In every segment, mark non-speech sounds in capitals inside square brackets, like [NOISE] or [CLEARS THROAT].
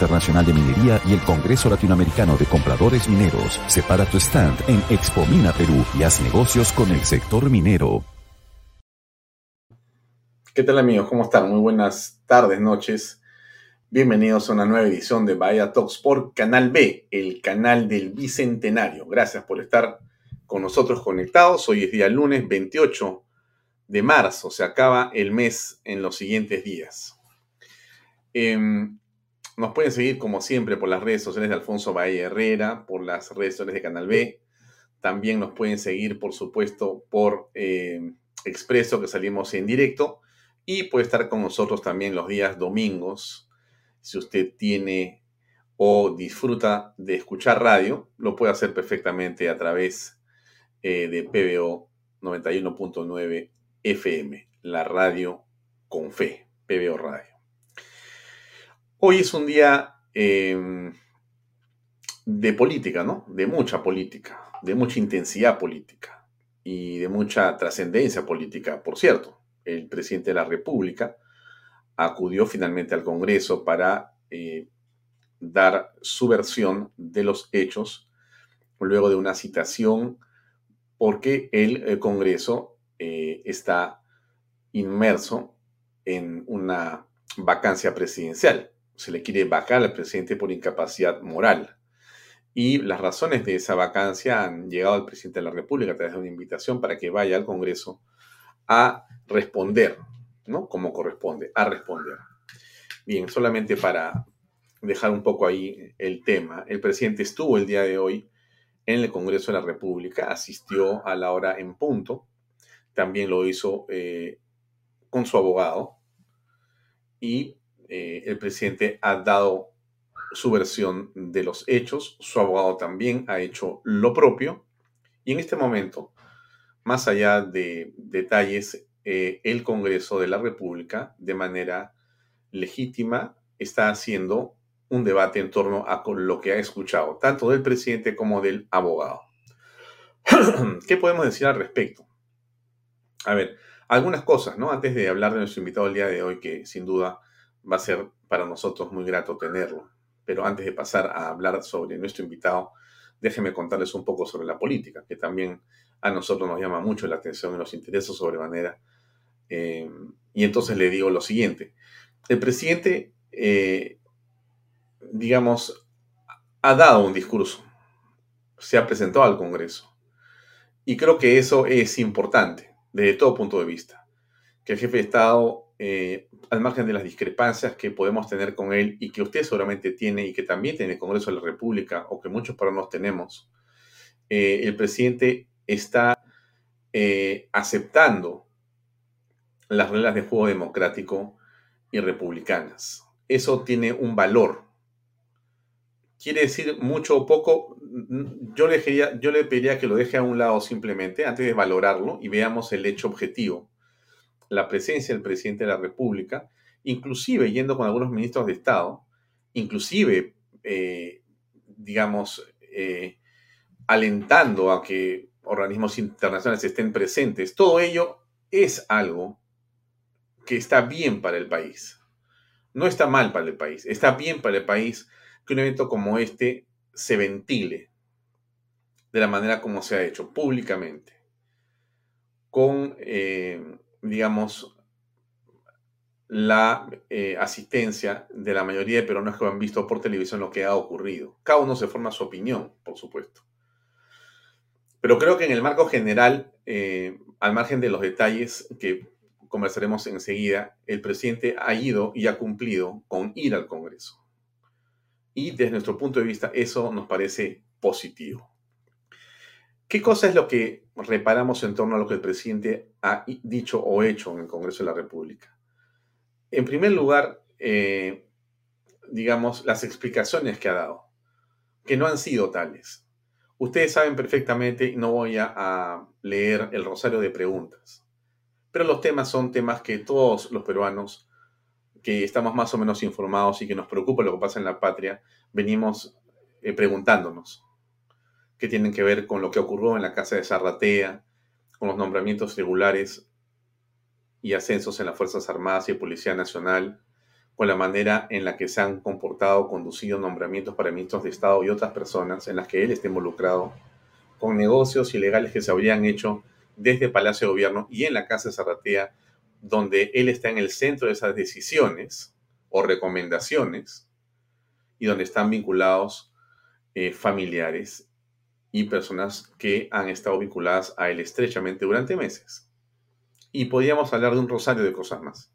Internacional de Minería y el Congreso Latinoamericano de Compradores Mineros. Separa tu stand en Expo Mina Perú y haz negocios con el sector minero. ¿Qué tal amigos? ¿Cómo están? Muy buenas tardes, noches. Bienvenidos a una nueva edición de Bahía Talks por Canal B, el canal del Bicentenario. Gracias por estar con nosotros conectados. Hoy es día lunes 28 de marzo. Se acaba el mes en los siguientes días. Eh, nos pueden seguir como siempre por las redes sociales de Alfonso Bahía Herrera, por las redes sociales de Canal B. También nos pueden seguir, por supuesto, por eh, Expreso, que salimos en directo. Y puede estar con nosotros también los días domingos. Si usted tiene o disfruta de escuchar radio, lo puede hacer perfectamente a través eh, de PBO 91.9 FM, la radio con fe, PBO Radio. Hoy es un día eh, de política, ¿no? De mucha política, de mucha intensidad política y de mucha trascendencia política. Por cierto, el presidente de la República acudió finalmente al Congreso para eh, dar su versión de los hechos luego de una citación porque el, el Congreso eh, está inmerso en una vacancia presidencial se le quiere vacar al presidente por incapacidad moral. Y las razones de esa vacancia han llegado al presidente de la República a través de una invitación para que vaya al Congreso a responder, ¿no? Como corresponde, a responder. Bien, solamente para dejar un poco ahí el tema, el presidente estuvo el día de hoy en el Congreso de la República, asistió a la hora en punto, también lo hizo eh, con su abogado y eh, el presidente ha dado su versión de los hechos, su abogado también ha hecho lo propio y en este momento, más allá de detalles, eh, el Congreso de la República, de manera legítima, está haciendo un debate en torno a lo que ha escuchado, tanto del presidente como del abogado. [CLEARS THROAT] ¿Qué podemos decir al respecto? A ver, algunas cosas, ¿no? Antes de hablar de nuestro invitado el día de hoy, que sin duda va a ser para nosotros muy grato tenerlo. Pero antes de pasar a hablar sobre nuestro invitado, déjenme contarles un poco sobre la política, que también a nosotros nos llama mucho la atención y nos interesa sobremanera. Eh, y entonces le digo lo siguiente. El presidente, eh, digamos, ha dado un discurso, se ha presentado al Congreso. Y creo que eso es importante desde todo punto de vista. Que el jefe de Estado eh, al margen de las discrepancias que podemos tener con él y que usted seguramente tiene y que también tiene el Congreso de la República o que muchos para nos tenemos, eh, el presidente está eh, aceptando las reglas de juego democrático y republicanas. Eso tiene un valor. Quiere decir mucho o poco. Yo le, yo le pediría que lo deje a un lado simplemente antes de valorarlo y veamos el hecho objetivo. La presencia del presidente de la República, inclusive yendo con algunos ministros de Estado, inclusive, eh, digamos, eh, alentando a que organismos internacionales estén presentes, todo ello es algo que está bien para el país. No está mal para el país, está bien para el país que un evento como este se ventile de la manera como se ha hecho, públicamente, con, eh, digamos, la eh, asistencia de la mayoría de peruanos que han visto por televisión lo que ha ocurrido. Cada uno se forma su opinión, por supuesto. Pero creo que en el marco general, eh, al margen de los detalles que conversaremos enseguida, el presidente ha ido y ha cumplido con ir al Congreso. Y desde nuestro punto de vista, eso nos parece positivo. ¿Qué cosa es lo que reparamos en torno a lo que el presidente ha dicho o hecho en el Congreso de la República? En primer lugar, eh, digamos, las explicaciones que ha dado, que no han sido tales. Ustedes saben perfectamente, no voy a leer el rosario de preguntas, pero los temas son temas que todos los peruanos que estamos más o menos informados y que nos preocupa lo que pasa en la patria, venimos eh, preguntándonos, que tienen que ver con lo que ocurrió en la casa de Zarratea, con los nombramientos regulares y ascensos en las Fuerzas Armadas y Policía Nacional, con la manera en la que se han comportado, conducido nombramientos para ministros de Estado y otras personas en las que él está involucrado, con negocios ilegales que se habrían hecho desde Palacio de Gobierno y en la Casa de Zarratea, donde él está en el centro de esas decisiones o recomendaciones y donde están vinculados eh, familiares y personas que han estado vinculadas a él estrechamente durante meses. Y podríamos hablar de un rosario de cosas más.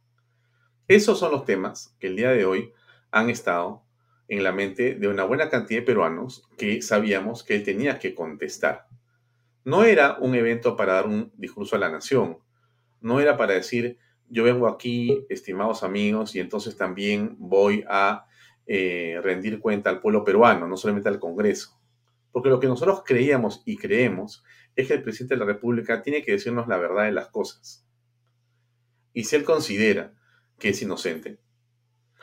Esos son los temas que el día de hoy han estado en la mente de una buena cantidad de peruanos que sabíamos que él tenía que contestar. No era un evento para dar un discurso a la nación, no era para decir, yo vengo aquí, estimados amigos, y entonces también voy a eh, rendir cuenta al pueblo peruano, no solamente al Congreso. Porque lo que nosotros creíamos y creemos es que el presidente de la República tiene que decirnos la verdad de las cosas. Y si él considera que es inocente,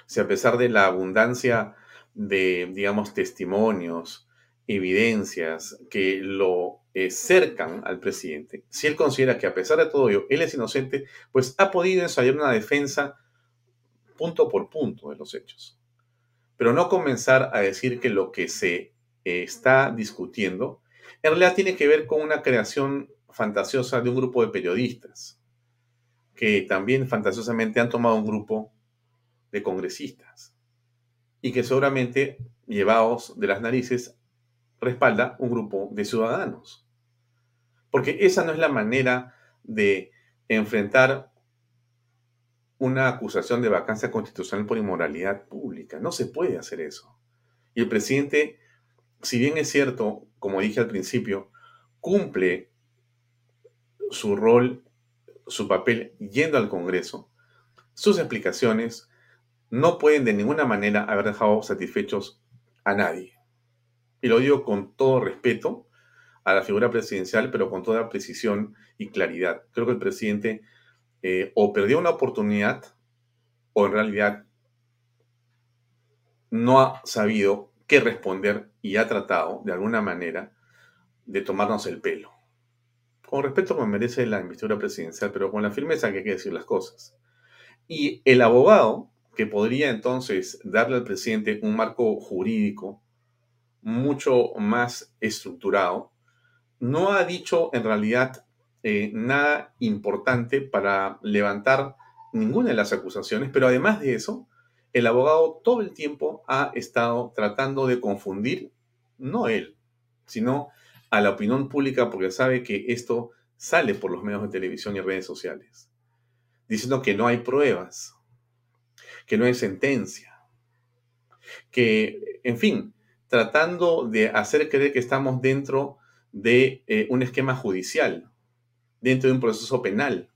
si a pesar de la abundancia de, digamos, testimonios, evidencias que lo eh, cercan al presidente, si él considera que a pesar de todo ello, él es inocente, pues ha podido ensayar una defensa punto por punto de los hechos. Pero no comenzar a decir que lo que se está discutiendo en realidad tiene que ver con una creación fantasiosa de un grupo de periodistas, que también fantasiosamente han tomado un grupo de congresistas y que seguramente, llevados de las narices, respalda un grupo de ciudadanos. Porque esa no es la manera de enfrentar una acusación de vacancia constitucional por inmoralidad pública. No se puede hacer eso. Y el presidente, si bien es cierto, como dije al principio, cumple su rol, su papel yendo al Congreso, sus explicaciones no pueden de ninguna manera haber dejado satisfechos a nadie y lo digo con todo respeto a la figura presidencial, pero con toda precisión y claridad. Creo que el presidente eh, o perdió una oportunidad o en realidad no ha sabido qué responder y ha tratado de alguna manera de tomarnos el pelo. Con respeto que merece la investidura presidencial, pero con la firmeza que hay que decir las cosas. Y el abogado que podría entonces darle al presidente un marco jurídico mucho más estructurado, no ha dicho en realidad eh, nada importante para levantar ninguna de las acusaciones, pero además de eso, el abogado todo el tiempo ha estado tratando de confundir, no él, sino a la opinión pública porque sabe que esto sale por los medios de televisión y redes sociales, diciendo que no hay pruebas, que no hay sentencia, que, en fin, tratando de hacer creer que estamos dentro de eh, un esquema judicial, dentro de un proceso penal,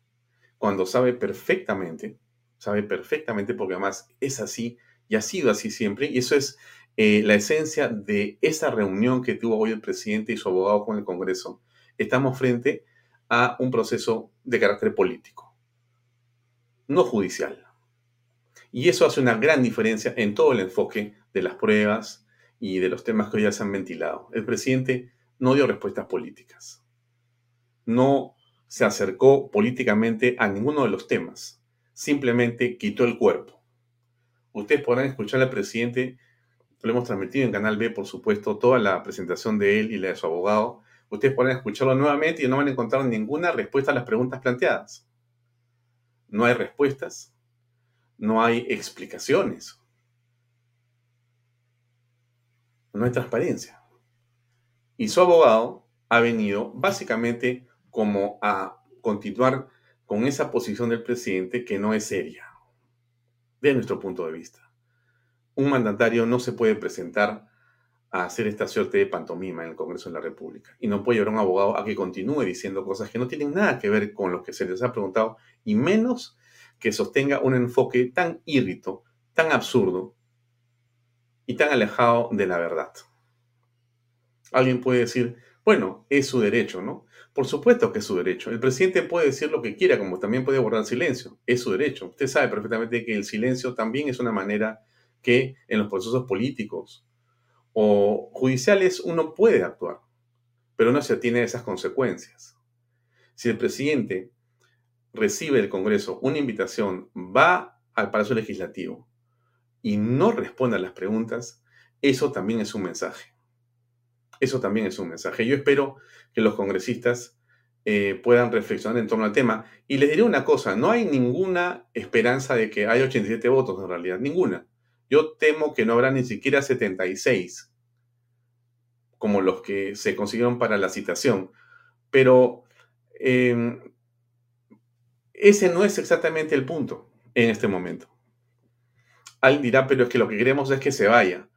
cuando sabe perfectamente, sabe perfectamente porque además es así y ha sido así siempre, y eso es eh, la esencia de esa reunión que tuvo hoy el presidente y su abogado con el Congreso. Estamos frente a un proceso de carácter político, no judicial. Y eso hace una gran diferencia en todo el enfoque de las pruebas y de los temas que hoy ya se han ventilado. El presidente no dio respuestas políticas. No se acercó políticamente a ninguno de los temas. Simplemente quitó el cuerpo. Ustedes podrán escuchar al presidente, lo hemos transmitido en Canal B, por supuesto, toda la presentación de él y la de su abogado. Ustedes podrán escucharlo nuevamente y no van a encontrar ninguna respuesta a las preguntas planteadas. No hay respuestas, no hay explicaciones, no hay transparencia. Y su abogado ha venido básicamente como a continuar con esa posición del presidente que no es seria, de nuestro punto de vista. Un mandatario no se puede presentar a hacer esta suerte de pantomima en el Congreso de la República y no puede llevar a un abogado a que continúe diciendo cosas que no tienen nada que ver con lo que se les ha preguntado y menos que sostenga un enfoque tan írrito, tan absurdo y tan alejado de la verdad. Alguien puede decir, bueno, es su derecho, ¿no? Por supuesto que es su derecho. El presidente puede decir lo que quiera, como también puede guardar silencio. Es su derecho. Usted sabe perfectamente que el silencio también es una manera que en los procesos políticos o judiciales uno puede actuar, pero no se tiene esas consecuencias. Si el presidente recibe del Congreso una invitación, va al Palacio Legislativo y no responde a las preguntas, eso también es un mensaje. Eso también es un mensaje. Yo espero que los congresistas eh, puedan reflexionar en torno al tema. Y les diré una cosa, no hay ninguna esperanza de que haya 87 votos en realidad, ninguna. Yo temo que no habrá ni siquiera 76, como los que se consiguieron para la citación. Pero em, ese no es exactamente el punto en este momento. Alguien dirá, pero es que lo que queremos es que se vaya.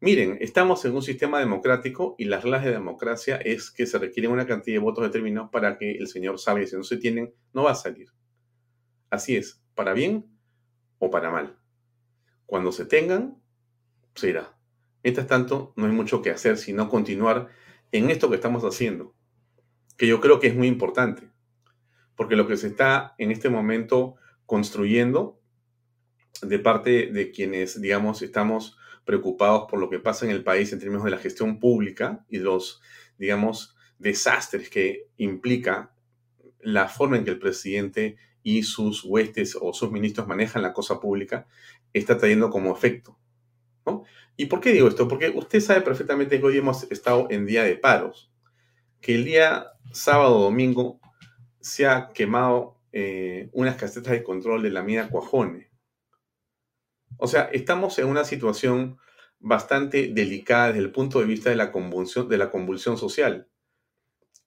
Miren, estamos en un sistema democrático y las reglas de democracia es que se requieren una cantidad de votos determinados para que el señor salga y si no se tienen, no va a salir. Así es, para bien o para mal. Cuando se tengan, se irá. Mientras tanto, no hay mucho que hacer sino continuar en esto que estamos haciendo, que yo creo que es muy importante porque lo que se está en este momento construyendo de parte de quienes, digamos, estamos preocupados por lo que pasa en el país en términos de la gestión pública y los, digamos, desastres que implica la forma en que el presidente y sus huestes o sus ministros manejan la cosa pública, está trayendo como efecto. ¿no? ¿Y por qué digo esto? Porque usted sabe perfectamente que hoy hemos estado en día de paros, que el día sábado domingo se ha quemado eh, unas casetas de control de la mina Cuajone. O sea, estamos en una situación bastante delicada desde el punto de vista de la convulsión, de la convulsión social.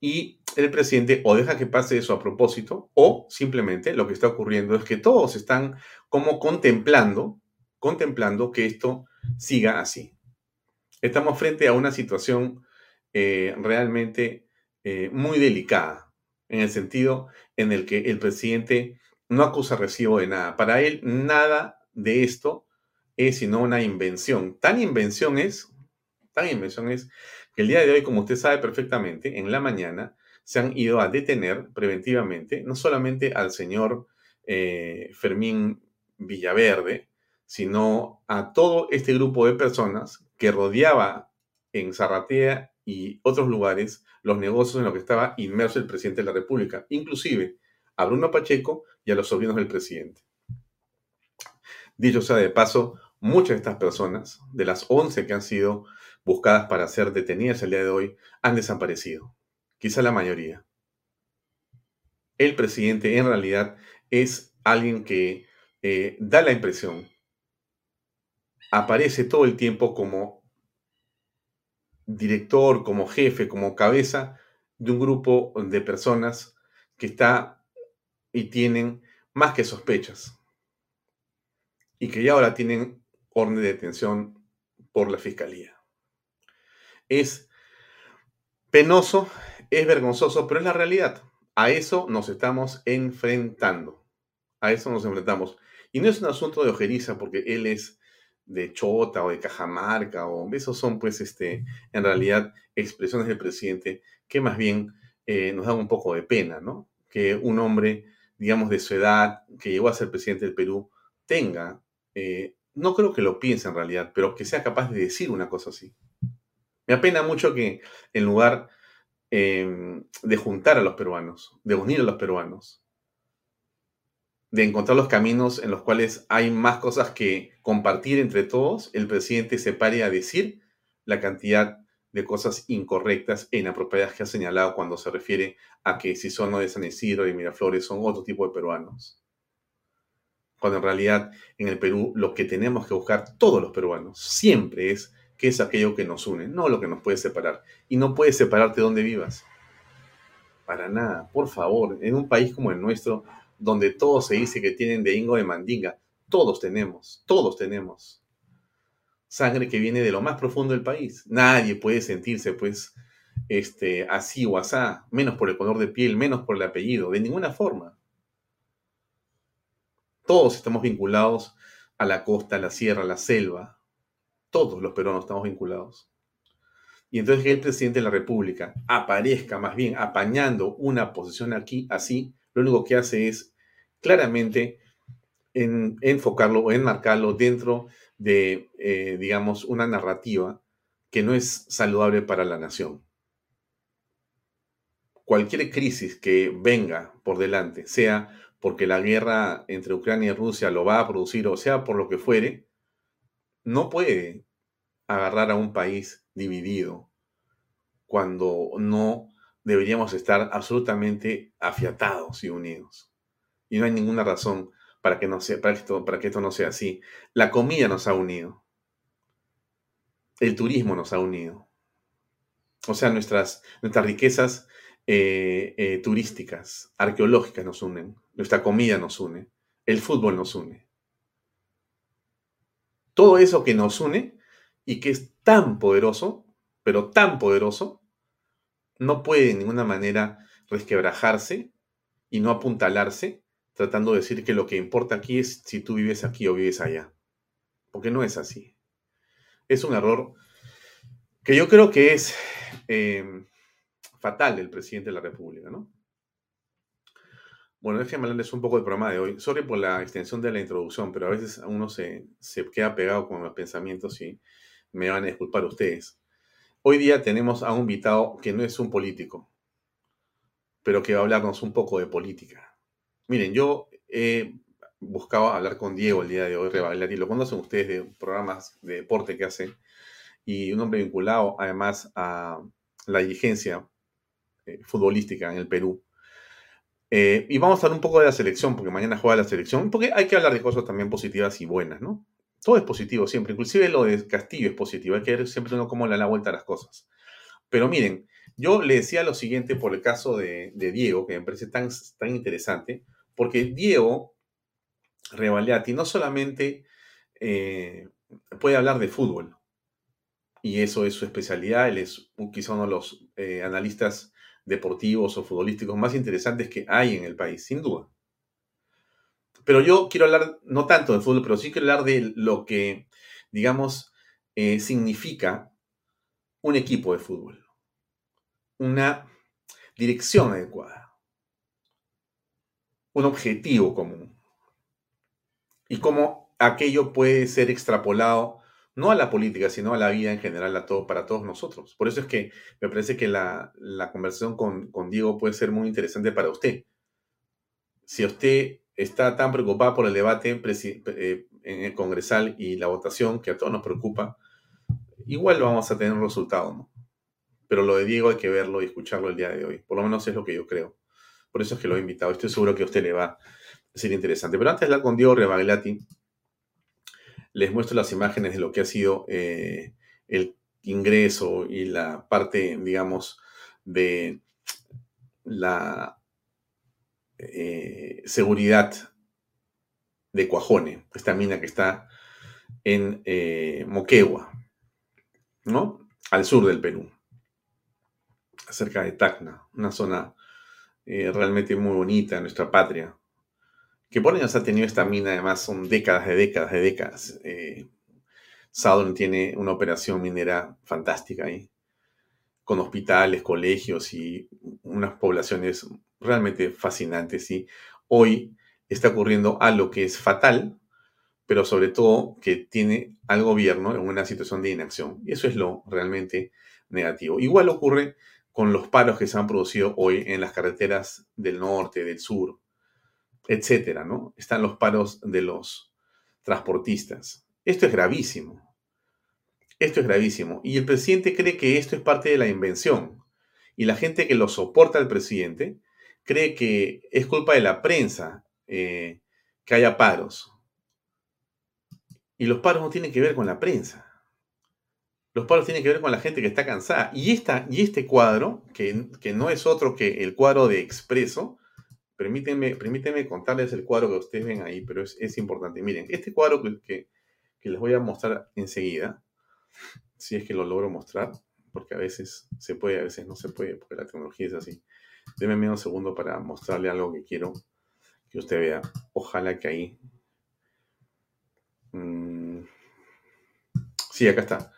Y el presidente o deja que pase eso a propósito, o simplemente lo que está ocurriendo es que todos están como contemplando, contemplando que esto siga así. Estamos frente a una situación eh, realmente eh, muy delicada en el sentido en el que el presidente no acusa recibo de nada. Para él, nada de esto es sino una invención. Tan invención es, tan invención es, que el día de hoy, como usted sabe perfectamente, en la mañana se han ido a detener preventivamente, no solamente al señor eh, Fermín Villaverde, sino a todo este grupo de personas que rodeaba en Zarratea y otros lugares los negocios en los que estaba inmerso el presidente de la República, inclusive a Bruno Pacheco y a los sobrinos del presidente. Dicho sea de paso, muchas de estas personas, de las 11 que han sido buscadas para ser detenidas el día de hoy, han desaparecido. Quizá la mayoría. El presidente en realidad es alguien que eh, da la impresión, aparece todo el tiempo como director, como jefe, como cabeza de un grupo de personas que está y tienen más que sospechas y que ya ahora tienen orden de detención por la fiscalía. Es Penoso, es vergonzoso, pero es la realidad. A eso nos estamos enfrentando. A eso nos enfrentamos. Y no es un asunto de ojeriza porque él es de Chota o de Cajamarca o esos son pues este, en realidad expresiones del presidente que más bien eh, nos dan un poco de pena, ¿no? Que un hombre, digamos, de su edad, que llegó a ser presidente del Perú, tenga, eh, no creo que lo piense en realidad, pero que sea capaz de decir una cosa así. Me apena mucho que en lugar em, de juntar a los peruanos, de unir a los peruanos, de encontrar los caminos en los cuales hay más cosas que compartir entre todos, el presidente se pare a decir la cantidad de cosas incorrectas e inapropiadas que ha señalado cuando se refiere a que si son de San Isidro y Miraflores son otro tipo de peruanos. Cuando en realidad en el Perú lo que tenemos que buscar todos los peruanos siempre es qué es aquello que nos une, no lo que nos puede separar. Y no puede separarte donde vivas. Para nada, por favor, en un país como el nuestro, donde todos se dice que tienen de Ingo de Mandinga. Todos tenemos, todos tenemos sangre que viene de lo más profundo del país. Nadie puede sentirse, pues, este, así o asá, menos por el color de piel, menos por el apellido, de ninguna forma. Todos estamos vinculados a la costa, a la sierra, a la selva. Todos los peruanos estamos vinculados. Y entonces que el presidente de la República aparezca más bien apañando una posición aquí así, lo único que hace es claramente en, enfocarlo o enmarcarlo dentro de, eh, digamos, una narrativa que no es saludable para la nación. Cualquier crisis que venga por delante, sea porque la guerra entre Ucrania y Rusia lo va a producir o sea por lo que fuere, no puede agarrar a un país dividido cuando no deberíamos estar absolutamente afiatados y unidos. Y no hay ninguna razón para que, esto, no sea así. La comida nos ha unido. El turismo nos ha unido. O sea, nuestras, nuestras riquezas eh, eh, turísticas, arqueológicas nos unen. Nuestra comida nos une. El fútbol nos une. Todo eso que nos une y que es tan poderoso, pero tan poderoso, no puede de ninguna manera resquebrajarse y no apuntalarse tratando de decir que lo que importa aquí es si tú vives aquí o vives allá. Porque no es así. Es un error que yo creo que es eh, fatal del presidente de la República, ¿no? Bueno, déjenme hablarles un poco del programa de hoy. Sorry por la extensión de la introducción, pero a veces uno se, se queda pegado con los pensamientos y me van a disculpar ustedes. Hoy día tenemos a un invitado que no es un político, pero que va a hablarnos un poco de política. Miren, yo he buscado hablar con Diego el día de hoy, y lo conocen ustedes de programas de deporte que hace, y un hombre vinculado además a la dirigencia eh, futbolística en el Perú. Eh, y vamos a hablar un poco de la selección, porque mañana juega la selección, porque hay que hablar de cosas también positivas y buenas, ¿no? Todo es positivo siempre, inclusive lo de Castillo es positivo, hay que ver siempre uno cómo le da la vuelta a las cosas. Pero miren, yo le decía lo siguiente por el caso de, Diego, que me parece tan, tan interesante, porque Diego Revaliati no solamente eh, puede hablar de fútbol, y eso es su especialidad, él es quizá uno de los eh, analistas deportivos o futbolísticos más interesantes que hay en el país, sin duda. Pero yo quiero hablar no tanto de fútbol, pero sí quiero hablar de lo que, digamos, eh, significa un equipo de fútbol, una dirección adecuada un objetivo común. Y cómo aquello puede ser extrapolado no a la política, sino a la vida en general, a todo, para todos nosotros. Por eso es que me parece que la, conversación con, Diego puede ser muy interesante para usted. Si usted está tan preocupado por el debate eh, en el congresal y la votación, que a todos nos preocupa, igual vamos a tener un resultado, ¿no? Pero lo de Diego hay que verlo y escucharlo el día de hoy. Por lo menos es lo que yo creo. Por eso es que lo he invitado. Estoy seguro que a usted le va a ser interesante. Pero antes de hablar con Diego Rebaglati, les muestro las imágenes de lo que ha sido eh, el ingreso y la parte, digamos, de la eh, seguridad de Cuajone, esta mina que está en eh, Moquegua, ¿no? Al sur del Perú. cerca de Tacna, una zona realmente muy bonita nuestra patria. Que por años ha tenido esta mina, además son décadas de décadas de décadas. Eh, tiene una operación minera fantástica ahí, con hospitales, colegios y unas poblaciones realmente fascinantes. Y hoy está ocurriendo algo que es fatal, pero sobre todo que tiene al gobierno en una situación de inacción. Y eso es lo realmente negativo. Igual ocurre con los paros que se han producido hoy en las carreteras del norte, del sur, etcétera, ¿no? Están los paros de los transportistas. Esto es gravísimo. Esto es gravísimo. Y el presidente cree que esto es parte de la invención. Y la gente que lo soporta al presidente cree que es culpa de la prensa eh, que haya paros. Y los paros no tienen que ver con la prensa. Los paros tienen que ver con la gente que está cansada. Y, esta, y este cuadro, que, no es otro que el cuadro de Expreso, permítanme, permítanme contarles el cuadro que ustedes ven ahí, pero es, importante. Miren, este cuadro que, que, les voy a mostrar enseguida, si es que lo logro mostrar, porque a veces se puede, a veces no se puede, porque la tecnología es así. Denme un segundo para mostrarle algo que quiero que usted vea. Ojalá que ahí. Mm, sí, acá está.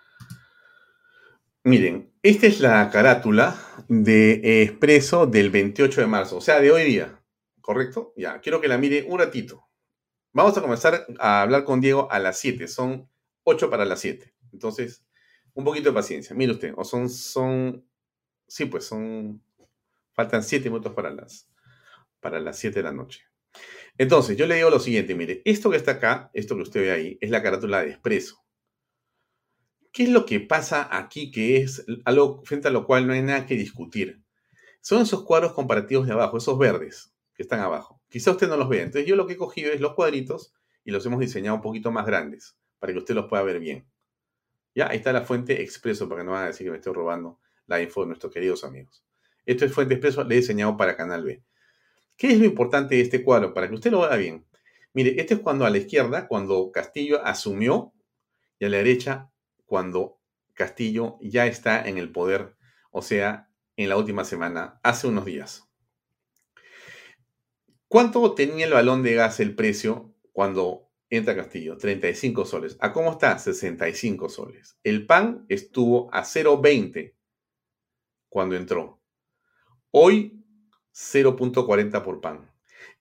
Miren, esta es la carátula de Expreso del 28 de marzo, o sea, de hoy día. ¿Correcto? Ya, quiero que la mire un ratito. Vamos a comenzar a hablar con Diego a las 7. Son 8 para las 7. Entonces, un poquito de paciencia. Mire usted, o son, son, sí, pues son, faltan 7 minutos para las, para las 7 de la noche. Entonces, yo le digo lo siguiente, mire, esto que está acá, esto que usted ve ahí, es la carátula de expreso. ¿Qué es lo que pasa aquí que es algo frente a lo cual no hay nada que discutir? Son esos cuadros comparativos de abajo, esos verdes están abajo. Quizá usted no los vea. Entonces yo lo que he cogido es los cuadritos y los hemos diseñado un poquito más grandes para que usted los pueda ver bien. Ya, ahí está la fuente expreso para que no van a decir que me estoy robando la info de nuestros queridos amigos. Esto es fuente expreso, le he diseñado para Canal B. ¿Qué es lo importante de este cuadro? Para que usted lo vea bien. Mire, este es cuando a la izquierda, cuando Castillo asumió, y a la derecha, cuando Castillo ya está en el poder, o sea, en la última semana, hace unos días. ¿Cuánto tenía el balón de gas el precio cuando entra Castillo? 35 soles. ¿A cómo está? 65 soles. El pan estuvo a 0,20 cuando entró. Hoy 0.40 por pan.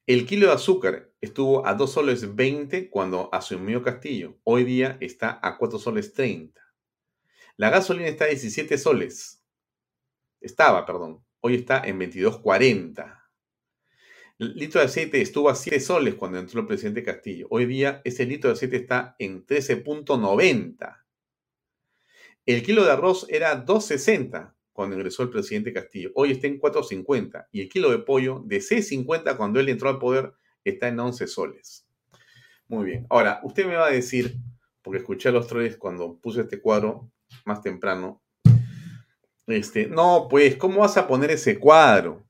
El kilo de azúcar estuvo a 2 soles 20 cuando asumió Castillo. Hoy día está a 4 soles 30. La gasolina está a 17 soles. Estaba, perdón. Hoy está en 22.40. El litro de aceite estuvo a 7 soles cuando entró el presidente Castillo. Hoy día ese litro de aceite está en 13.90. El kilo de arroz era 2.60 cuando ingresó el presidente Castillo. Hoy está en 4.50 y el kilo de pollo de 6.50 cuando él entró al poder está en 11 soles. Muy bien. Ahora, usted me va a decir, porque escuché a los tres cuando puse este cuadro más temprano, este, no, pues, ¿cómo vas a poner ese cuadro?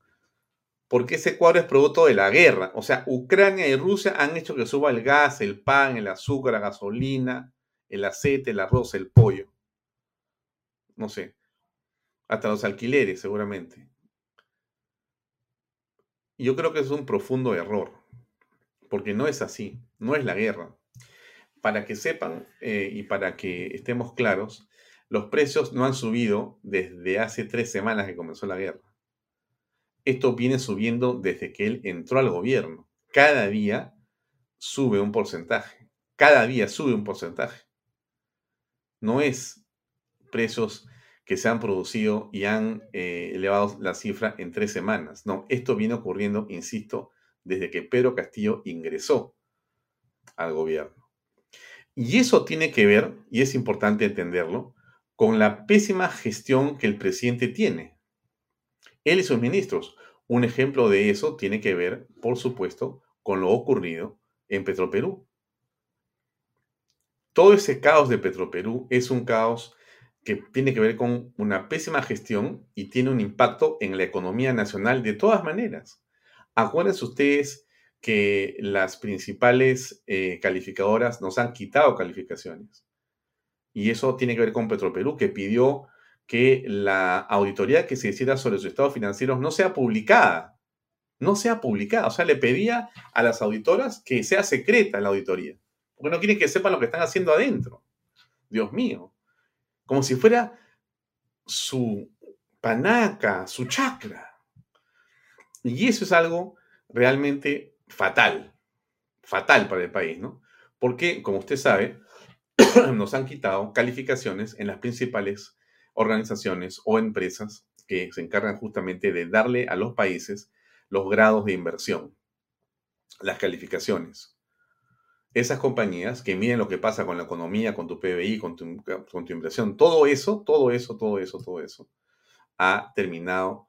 Porque ese cuadro es producto de la guerra. O sea, Ucrania y Rusia han hecho que suba el gas, el pan, el azúcar, la gasolina, el aceite, el arroz, el pollo. No sé hasta los alquileres seguramente. Yo creo que es un profundo error, porque no es así, no es la guerra. Para que sepan eh, y para que estemos claros, los precios no han subido desde hace tres semanas que comenzó la guerra. Esto viene subiendo desde que él entró al gobierno. Cada día sube un porcentaje. Cada día sube un porcentaje. No es precios que se han producido y han eh, elevado la cifra en tres semanas. No, esto viene ocurriendo, insisto, desde que Pedro Castillo ingresó al gobierno. Y eso tiene que ver, y es importante entenderlo, con la pésima gestión que el presidente tiene. Él y sus ministros. Un ejemplo de eso tiene que ver, por supuesto, con lo ocurrido en Petroperú. Todo ese caos de Petroperú es un caos que tiene que ver con una pésima gestión y tiene un impacto en la economía nacional de todas maneras. Acuérdense ustedes que las principales eh, calificadoras nos han quitado calificaciones. Y eso tiene que ver con Petroperú, que pidió que la auditoría que se hiciera sobre sus estados financieros no sea publicada. No sea publicada. O sea, le pedía a las auditoras que sea secreta la auditoría. Porque no quieren que sepan lo que están haciendo adentro. Dios mío. Como si fuera su panaca, su chakra. Y eso es algo realmente fatal. Fatal para el país, ¿no? Porque, como usted sabe, [CLEARS THROAT] nos han quitado calificaciones en las principales organizaciones o empresas que se encargan justamente de darle a los países los grados de inversión, las calificaciones. Esas compañías que miden lo que pasa con la economía, con tu PBI, con tu, con inversión, todo eso, todo eso, todo eso, todo eso, ha terminado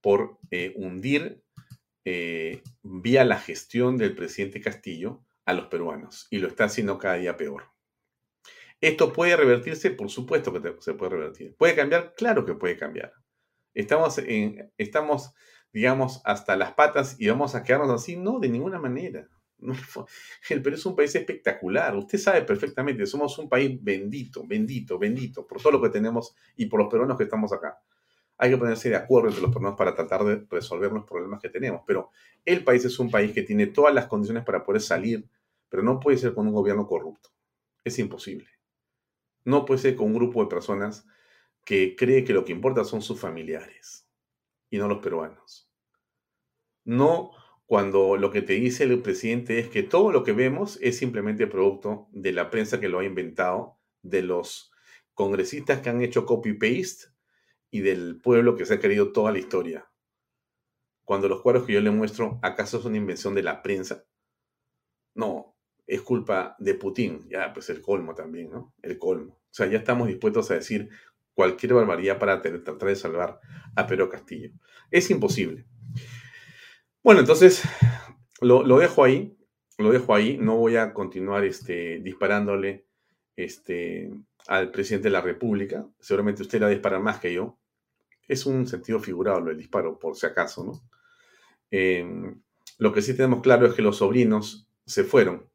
por eh, hundir eh, vía la gestión del presidente Castillo a los peruanos y lo está haciendo cada día peor. ¿Esto puede revertirse? Por supuesto que se puede revertir. ¿Puede cambiar? Claro que puede cambiar. Estamos, en, estamos, digamos, hasta las patas y vamos a quedarnos así. No, de ninguna manera. [LAUGHS] El Perú es un país espectacular. Usted sabe perfectamente, somos un país bendito, bendito, bendito, por todo lo que tenemos y por los peruanos que estamos acá. Hay que ponerse de acuerdo entre los peruanos para tratar de resolver los problemas que tenemos. Pero el país es un país que tiene todas las condiciones para poder salir, pero no puede ser con un gobierno corrupto. Es imposible. No puede ser con un grupo de personas que cree que lo que importa son sus familiares y no los peruanos. No cuando lo que te dice el presidente es que todo lo que vemos es simplemente producto de la prensa que lo ha inventado, de los congresistas que han hecho copy-paste y del pueblo que se ha querido toda la historia. Cuando los cuadros que yo le muestro, ¿acaso es una invención de la prensa? No, es culpa de Putin. Ya, pues el colmo también, ¿no? El colmo. O sea, ya estamos dispuestos a decir cualquier barbaridad para tratar de salvar a Pedro Castillo. Es imposible. Bueno, entonces lo, dejo ahí, lo dejo ahí. No voy a continuar este, disparándole este, al presidente de la República. Seguramente usted la dispara más que yo. Es un sentido figurado el disparo, por si acaso, ¿no? Eh, lo que sí tenemos claro es que los sobrinos se fueron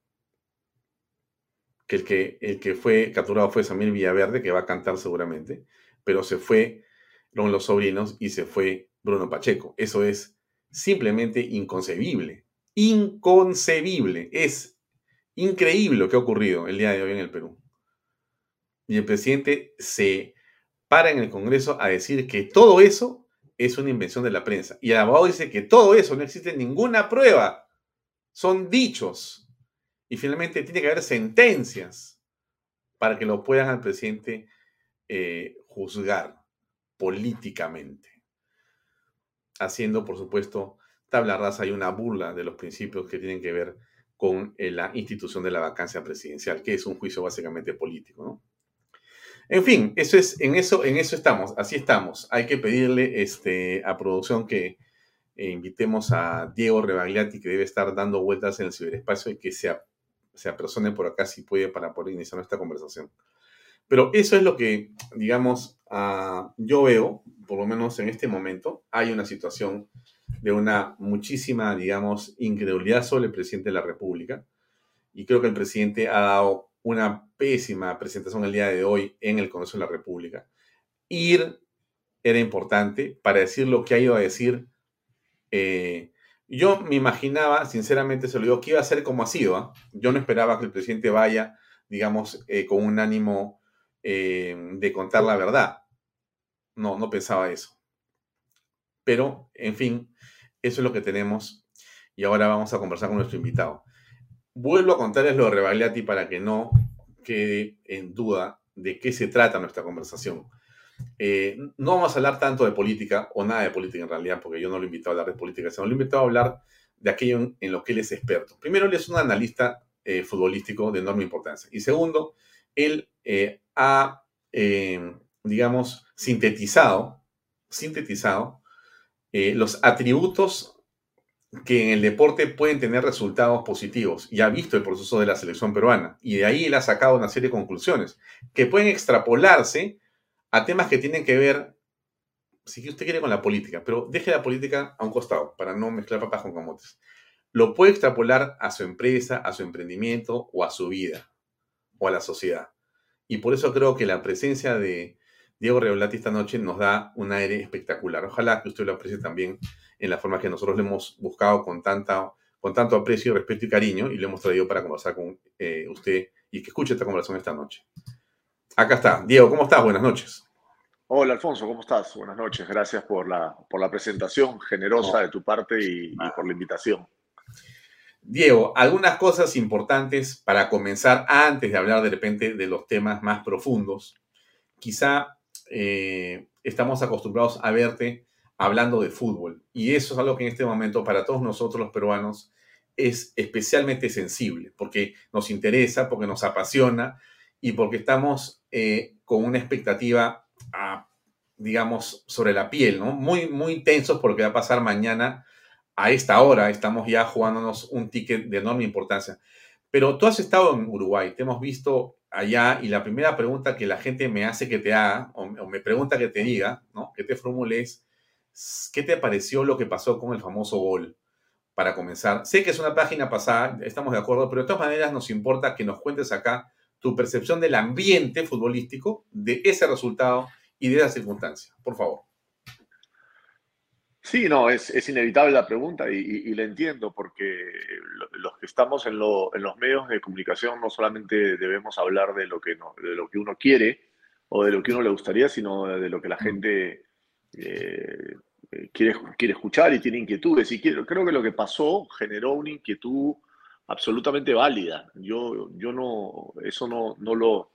que el que, el que fue capturado fue Samir Villaverde, que va a cantar seguramente, pero se fue los sobrinos y se fue Bruno Pacheco. Eso es simplemente inconcebible. Inconcebible. Es increíble lo que ha ocurrido el día de hoy en el Perú. Y el presidente se para en el Congreso a decir que todo eso es una invención de la prensa. Y el abogado dice que todo eso no existe ninguna prueba. Son dichos. Y finalmente tiene que haber sentencias para que lo puedan al presidente eh, juzgar políticamente. Haciendo, por supuesto, tabla rasa y una burla de los principios que tienen que ver con eh, la institución de la vacancia presidencial, que es un juicio básicamente político, En fin, eso es, en eso, en eso estamos, así estamos. Hay que pedirle este, a producción que eh, invitemos a Diego Rebagliati, que debe estar dando vueltas en el ciberespacio y que sea se apersone por acá si puede para poder iniciar esta conversación. Pero eso es lo que, digamos, ah, yo veo, por lo menos en este momento, hay una situación de una muchísima, digamos, incredulidad sobre el presidente de la República. Y creo que el presidente ha dado una pésima presentación el día de hoy en el Congreso de la República. Ir era importante para decir lo que ha ido a decir eh, yo me imaginaba, sinceramente se lo digo, que iba a ser como ha sido. ¿ah? Yo no esperaba que el presidente vaya, digamos, eh, con un ánimo eh, de contar la verdad. No, no pensaba eso. Pero, en fin, eso es lo que tenemos. Y ahora vamos a conversar con nuestro invitado. Vuelvo a contarles lo de Rebagliati para que no quede en duda de qué se trata nuestra conversación. Eh, no vamos a hablar tanto de política, o nada de política en realidad, porque yo no lo he invitado a hablar de política, sino lo he invitado a hablar de aquello en, lo que él es experto. Primero, él es un analista eh, futbolístico de enorme importancia. Y segundo, él eh, ha, digamos, sintetizado, sintetizado los atributos que en el deporte pueden tener resultados positivos y ha visto el proceso de la selección peruana. Y de ahí él ha sacado una serie de conclusiones que pueden extrapolarse a temas que tienen que ver, si usted quiere, con la política, pero deje la política a un costado para no mezclar papas con camotes. Lo puede extrapolar a su empresa, a su emprendimiento o a su vida o a la sociedad. Y por eso creo que la presencia de Diego Reolati esta noche nos da un aire espectacular. Ojalá que usted lo aprecie también en la forma que nosotros lo hemos buscado con, tanta, con tanto aprecio, respeto y cariño y lo hemos traído para conversar con eh, usted y que escuche esta conversación esta noche. Acá está. Diego, ¿cómo estás? Buenas noches. Hola Alfonso, ¿cómo estás? Buenas noches. Gracias por la, por la presentación generosa de tu parte y, y por la invitación. Diego, algunas cosas importantes para comenzar antes de hablar de repente de los temas más profundos. Quizá eh, estamos acostumbrados a verte hablando de fútbol y eso es algo que en este momento para todos nosotros los peruanos es especialmente sensible porque nos interesa, porque nos apasiona y porque estamos eh, con una expectativa, ah, digamos, sobre la piel, ¿no? Muy, muy tensos porque va a pasar mañana a esta hora estamos ya jugándonos un ticket de enorme importancia. Pero tú has estado en Uruguay, te hemos visto allá y la primera pregunta que la gente me hace que te haga, o, me pregunta que te diga, ¿no? Que te formule es, ¿qué te pareció lo que pasó con el famoso gol? Para comenzar, sé que es una página pasada, estamos de acuerdo, pero de todas maneras nos importa que nos cuentes acá tu percepción del ambiente futbolístico, de ese resultado y de esa circunstancia. Por favor. Sí, no, es, es inevitable la pregunta y, y, la entiendo porque los que estamos en, lo, en, los medios de comunicación no solamente debemos hablar de lo, que no, de lo que uno quiere o de lo que uno le gustaría, sino de lo que la gente eh, quiere, quiere escuchar y tiene inquietudes. Y quiero, creo que lo que pasó generó una inquietud absolutamente válida. Yo, yo no, eso no, no lo,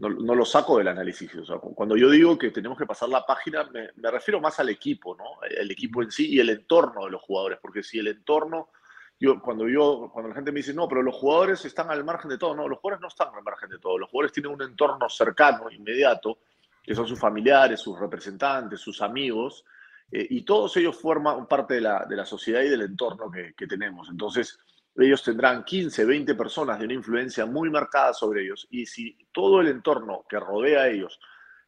no, lo saco del análisis. cuando yo digo que tenemos que pasar la página, me, refiero más al equipo, ¿no? El equipo en sí y el entorno de los jugadores, porque si el entorno, yo, cuando yo, cuando la gente me dice, no, pero los jugadores están al margen de todo, no, los jugadores no están al margen de todo, los jugadores tienen un entorno cercano, inmediato, que son sus familiares, sus representantes, sus amigos, eh, y todos ellos forman parte de la, de la sociedad y del entorno que, que tenemos. Entonces, ellos tendrán 15, 20 personas de una influencia muy marcada sobre ellos. Y si todo el entorno que rodea a ellos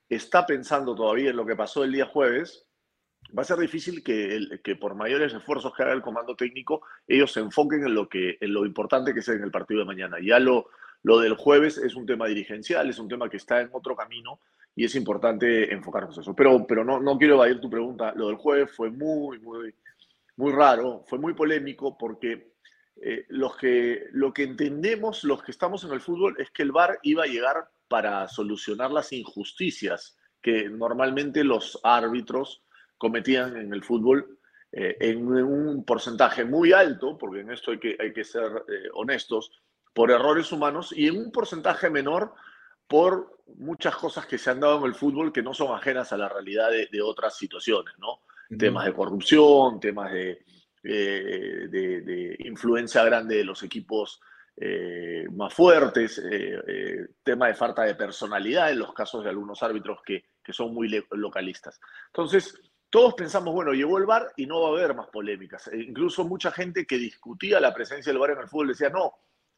está pensando todavía en lo que pasó el día jueves, va a ser difícil que, que por mayores esfuerzos que haga el comando técnico, ellos se enfoquen en lo, que, en lo importante que es en el partido de mañana. Ya lo, lo del jueves es un tema dirigencial, es un tema que está en otro camino y es importante enfocarnos en eso. Pero, pero no, no quiero evadir tu pregunta. Lo del jueves fue muy, muy, muy raro, fue muy polémico porque eh, los que, lo que entendemos los que estamos en el fútbol es que el VAR iba a llegar para solucionar las injusticias que normalmente los árbitros cometían en el fútbol eh, en un porcentaje muy alto, porque en esto hay que, hay que ser eh, honestos, por errores humanos y en un porcentaje menor por muchas cosas que se han dado en el fútbol que no son ajenas a la realidad de, de otras situaciones, ¿no? Temas de corrupción, temas de, eh, de, influencia grande de los equipos eh, más fuertes, eh, tema de falta de personalidad en los casos de algunos árbitros que, que son muy localistas. Entonces, todos pensamos, bueno, llegó el VAR y no va a haber más polémicas. E incluso mucha gente que discutía la presencia del VAR en el fútbol decía, no,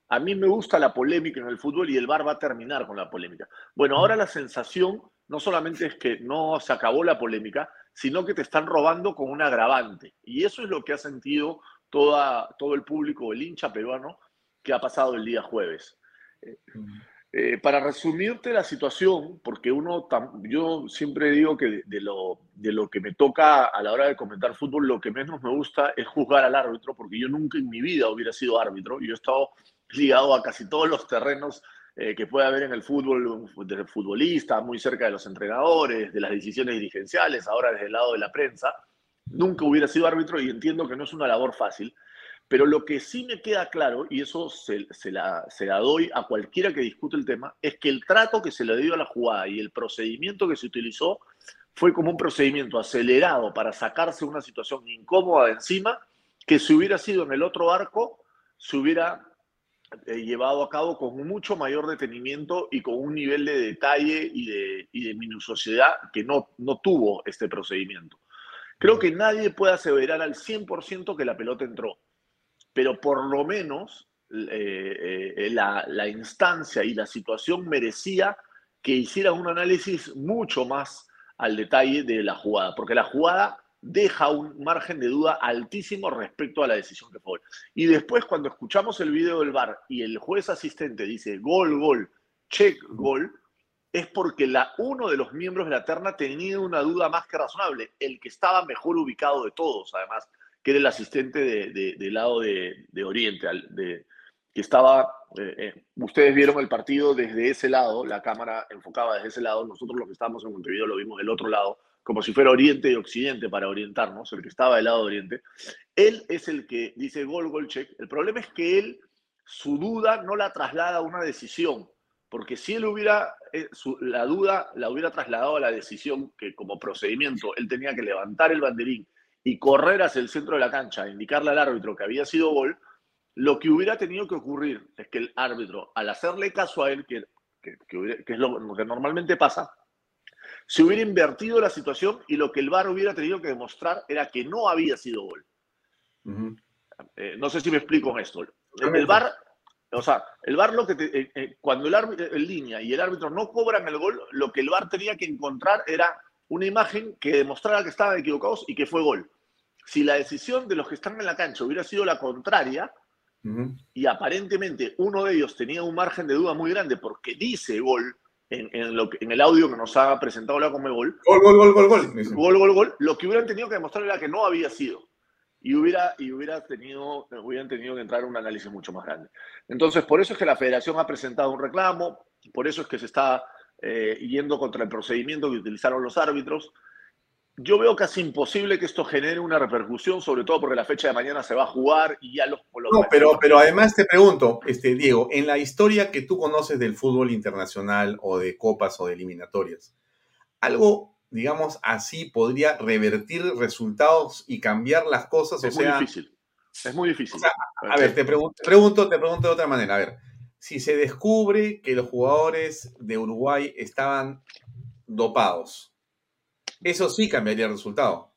a mí me gusta la polémica en el fútbol y el VAR va a terminar con la polémica. Bueno, ahora la sensación no solamente es que no se acabó la polémica, sino que te están robando con un agravante. Y eso es lo que ha sentido toda, todo el público, el hincha peruano, que ha pasado el día jueves. Eh, para resumirte la situación, porque uno, yo siempre digo que de, lo, de lo que me toca a la hora de comentar fútbol, lo que menos me gusta es juzgar al árbitro, porque yo nunca en mi vida hubiera sido árbitro. Yo he estado ligado a casi todos los terrenos eh, que puede haber en el fútbol, del futbolista, muy cerca de los entrenadores, de las decisiones dirigenciales, ahora desde el lado de la prensa. Nunca hubiera sido árbitro y entiendo que no es una labor fácil, pero lo que sí me queda claro, y eso se, la, se la doy a cualquiera que discute el tema, es que el trato que se le dio a la jugada y el procedimiento que se utilizó fue como un procedimiento acelerado para sacarse una situación incómoda de encima, que si hubiera sido en el otro arco, se hubiera eh, llevado a cabo con mucho mayor detenimiento y con un nivel de detalle y de, minuciosidad que no, no tuvo este procedimiento. Creo que nadie puede aseverar al 100% que la pelota entró, pero por lo menos eh, eh, la, la instancia y la situación merecía que hiciera un análisis mucho más al detalle de la jugada, porque la jugada deja un margen de duda altísimo respecto a la decisión que fue. Y después, cuando escuchamos el video del VAR y el juez asistente dice gol, gol, check, gol, es porque la, uno de los miembros de la terna tenía una duda más que razonable, el que estaba mejor ubicado de todos, además, que era el asistente del de, lado de, Oriente, de, que estaba, eh, eh, ustedes vieron el partido desde ese lado, la cámara enfocaba desde ese lado, nosotros los que estábamos en Montevideo lo vimos del otro lado, como si fuera Oriente y Occidente para orientarnos, el que estaba del lado de Oriente. Él es el que dice gol, gol, check. El problema es que él, su duda no la traslada a una decisión, porque si él hubiera, eh, la duda la hubiera trasladado a la decisión que como procedimiento él tenía que levantar el banderín y correr hacia el centro de la cancha, indicarle al árbitro que había sido gol, lo que hubiera tenido que ocurrir es que el árbitro, al hacerle caso a él, que, que, es lo, que normalmente pasa, se hubiera invertido la situación y lo que el VAR hubiera tenido que demostrar era que no había sido gol. Eh, no sé si me explico con esto. El VAR, o sea, el VAR lo que eh, eh, cuando el árbitro en línea y el árbitro no cobran el gol, lo que el VAR tenía que encontrar era una imagen que demostrara que estaban equivocados y que fue gol. Si la decisión de los que están en la cancha hubiera sido la contraria, y aparentemente uno de ellos tenía un margen de duda muy grande porque dice gol, en, lo en el audio que nos ha presentado la Comebol. Gol, gol, gol, gol, gol. Gol, gol, gol. Lo que hubieran tenido que demostrar era que no había sido. Y, hubiera, y hubiera tenido, hubieran tenido que entrar en un análisis mucho más grande. Entonces, por eso es que la federación ha presentado un reclamo, por eso es que se está eh, yendo contra el procedimiento que utilizaron los árbitros. Yo veo casi imposible que esto genere una repercusión, sobre todo porque la fecha de mañana se va a jugar y ya los... no, pero, pero además te pregunto, este, Diego, en la historia que tú conoces del fútbol internacional o de copas o de eliminatorias, algo, digamos así, podría revertir resultados y cambiar las cosas. Es muy difícil. Es muy difícil. a ver, te pregunto, pregunto, te pregunto de otra manera. A ver, si se descubre que los jugadores de Uruguay estaban dopados, eso sí cambiaría el resultado.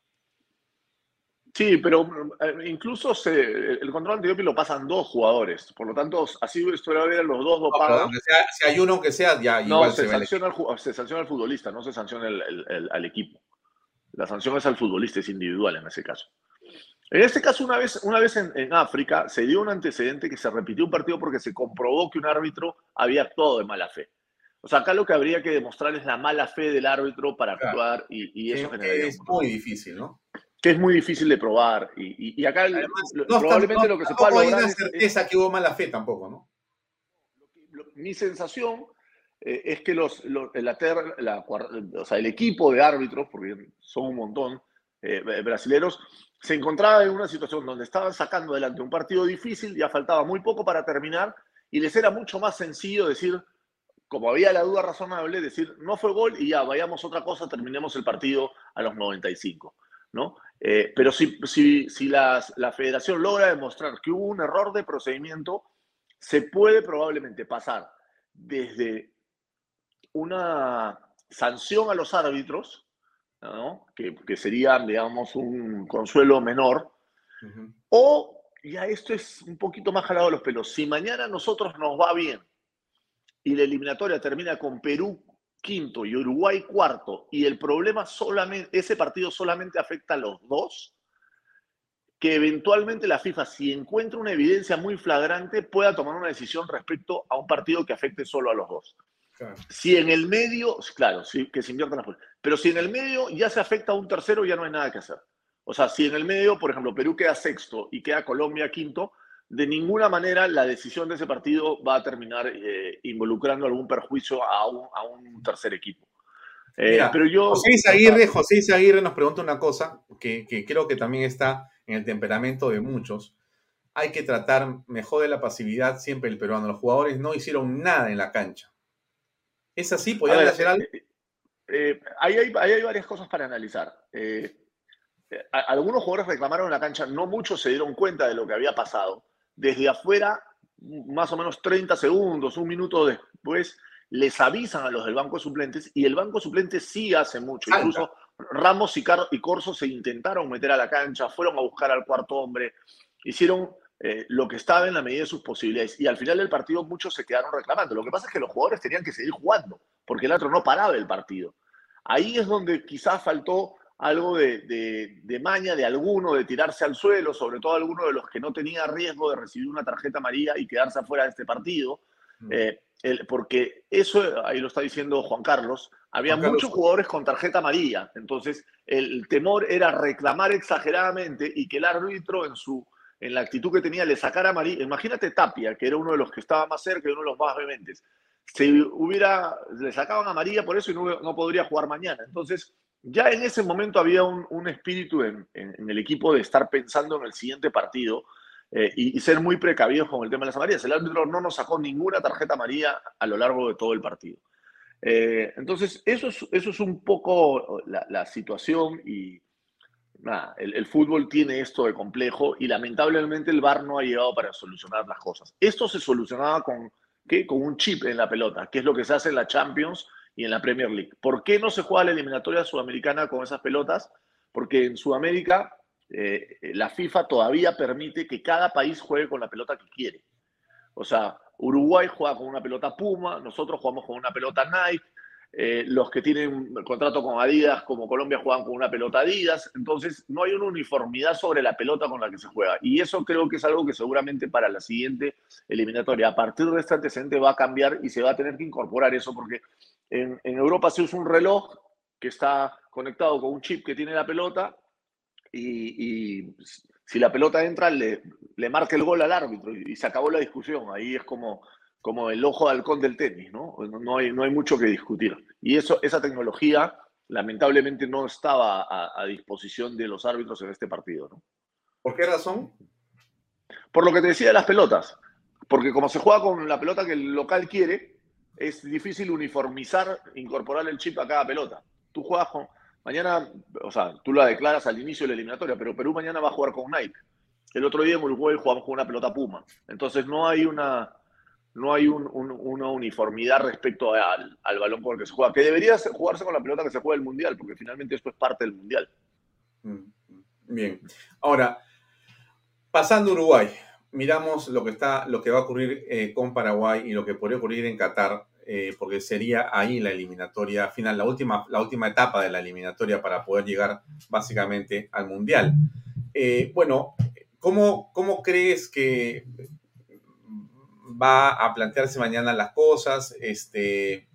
Sí, pero eh, incluso se, el control antidoping lo pasan dos jugadores. Por lo tanto, así suele haber los dos dopados. si hay uno que sea, ya no, igual se, sanciona al, se sanciona al futbolista, no se sanciona al equipo. La sanción es al futbolista, es individual en ese caso. En este caso, una vez, una vez en, en, África, se dio un antecedente que se repitió un partido porque se comprobó que un árbitro había actuado de mala fe. O sea, acá lo que habría que demostrar es la mala fe del árbitro para actuar y, eso generaría... Es muy difícil, ¿no? Que es muy difícil de probar. Y, acá probablemente lo que se puede lograr... No hay certeza que hubo mala fe tampoco, ¿no? mi sensación eh, es que los, el equipo de árbitros, porque son un montón eh, brasileros, se encontraba en una situación donde estaban sacando adelante un partido difícil, ya faltaba muy poco para terminar, y les era mucho más sencillo decir, como había la duda razonable, decir, no fue gol y ya, vayamos a otra cosa, terminemos el partido a los 95. ¿no? Eh, pero si, si, si la federación logra demostrar que hubo un error de procedimiento, se puede probablemente pasar desde una sanción a los árbitros, ¿no? que, que sería, digamos, un consuelo menor, o ya esto es un poquito más jalado de los pelos. Si mañana nosotros nos va bien y la eliminatoria termina con Perú quinto y Uruguay cuarto, y el problema solamente, ese partido solamente afecta a los dos, que eventualmente la FIFA, si encuentra una evidencia muy flagrante, pueda tomar una decisión respecto a un partido que afecte solo a los dos. Si en el medio, claro, sí, que se inviertan las pero si en el medio ya se afecta a un tercero, ya no hay nada que hacer. O sea, si en el medio, por ejemplo, Perú queda sexto y queda Colombia quinto, de ninguna manera la decisión de ese partido va a terminar eh, involucrando algún perjuicio a un, tercer equipo. Eh, pero yo, José Isaguirre, José Isaguirre nos pregunta una cosa que, creo que también está en el temperamento de muchos. Hay que tratar mejor de la pasividad siempre el peruano. Los jugadores no hicieron nada en la cancha. ¿Es así? ¿Podrían hacer algo? Eh, ahí, hay, hay, varias cosas para analizar. algunos jugadores reclamaron en la cancha, no muchos se dieron cuenta de lo que había pasado desde afuera, más o menos 30 segundos, un minuto después, les avisan a los del banco de suplentes y el banco de suplentes sí hace mucho. Incluso Ramos y, Car y Corso se intentaron meter a la cancha, fueron a buscar al cuarto hombre, hicieron eh, lo que estaba en la medida de sus posibilidades. Y al final del partido muchos se quedaron reclamando. Lo que pasa es que los jugadores tenían que seguir jugando, porque el otro no paraba el partido. Ahí es donde quizás faltó algo de, maña de alguno, de tirarse al suelo, sobre todo alguno de los que no tenía riesgo de recibir una tarjeta amarilla y quedarse afuera de este partido. Mm. Eh, el, porque eso, ahí lo está diciendo Juan Carlos, había muchos jugadores con tarjeta amarilla, entonces el temor era reclamar exageradamente y que el árbitro en su en la actitud que tenía le sacara amarilla. Imagínate Tapia, que era uno de los que estaba más cerca y uno de los más vehementes. Si hubiera, le sacaban amarilla por eso y no, no podría jugar mañana. Entonces, ya en ese momento había un, un espíritu en, el equipo de estar pensando en el siguiente partido eh, y, ser muy precavidos con el tema de las amarillas. El árbitro no nos sacó ninguna tarjeta amarilla a lo largo de todo el partido. Eh, entonces, eso es, eso es un poco la, situación y nada, el, el, fútbol tiene esto de complejo y lamentablemente el VAR no ha llegado para solucionar las cosas. Esto se solucionaba con, ¿qué? con un chip en la pelota, que es lo que se hace en la Champions y en la Premier League. ¿Por qué no se juega la eliminatoria sudamericana con esas pelotas? Porque en Sudamérica eh, la FIFA todavía permite que cada país juegue con la pelota que quiere. O sea, Uruguay juega con una pelota Puma, nosotros jugamos con una pelota Nike, eh, los que tienen contrato con Adidas, como Colombia, juegan con una pelota Adidas. Entonces, no hay una uniformidad sobre la pelota con la que se juega. Y eso creo que es algo que seguramente para la siguiente eliminatoria, a partir de este antecedente, va a cambiar y se va a tener que incorporar eso, porque en, en Europa se usa un reloj que está conectado con un chip que tiene la pelota y, si la pelota entra, le, le, marca el gol al árbitro y, se acabó la discusión. Ahí es como, como el ojo de halcón del tenis, ¿no? No hay, no hay mucho que discutir. Y eso, esa tecnología, lamentablemente, no estaba a, a disposición de los árbitros en este partido, ¿no? ¿Por qué razón? Por lo que te decía de las pelotas. Porque como se juega con la pelota que el local quiere, es difícil uniformizar, incorporar el chip a cada pelota. Tú juegas con, Mañana, o sea, tú la declaras al inicio de la eliminatoria, pero Perú mañana va a jugar con Nike. El otro día en Uruguay jugamos con una pelota Puma. Entonces no hay una, no hay un, un, una uniformidad respecto al, al, balón con el que se juega, que debería jugarse con la pelota que se juega el Mundial, porque finalmente esto es parte del Mundial. Mm, bien. Ahora, pasando Uruguay, miramos lo que, está, lo que va a ocurrir eh, con Paraguay y lo que podría ocurrir en Qatar eh, porque sería ahí la eliminatoria final, la última, la última etapa de la eliminatoria para poder llegar básicamente al Mundial. Eh, bueno, ¿cómo, ¿cómo crees que va a plantearse mañana las cosas? Este,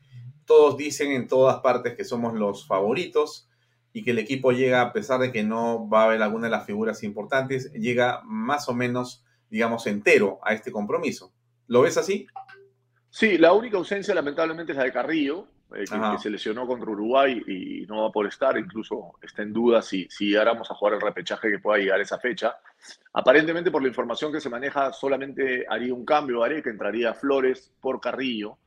todos dicen en todas partes que somos los favoritos y que el equipo llega, a pesar de que no va a haber alguna de las figuras importantes, llega más o menos, digamos, entero a este compromiso. ¿Lo ves así? Sí, la única ausencia lamentablemente es la de Carrillo, eh, que, que, se lesionó contra Uruguay y no va a poder estar, incluso está en duda si, si llegáramos a jugar el repechaje que pueda llegar esa fecha. Aparentemente por la información que se maneja solamente haría un cambio, haré que entraría Flores por Carrillo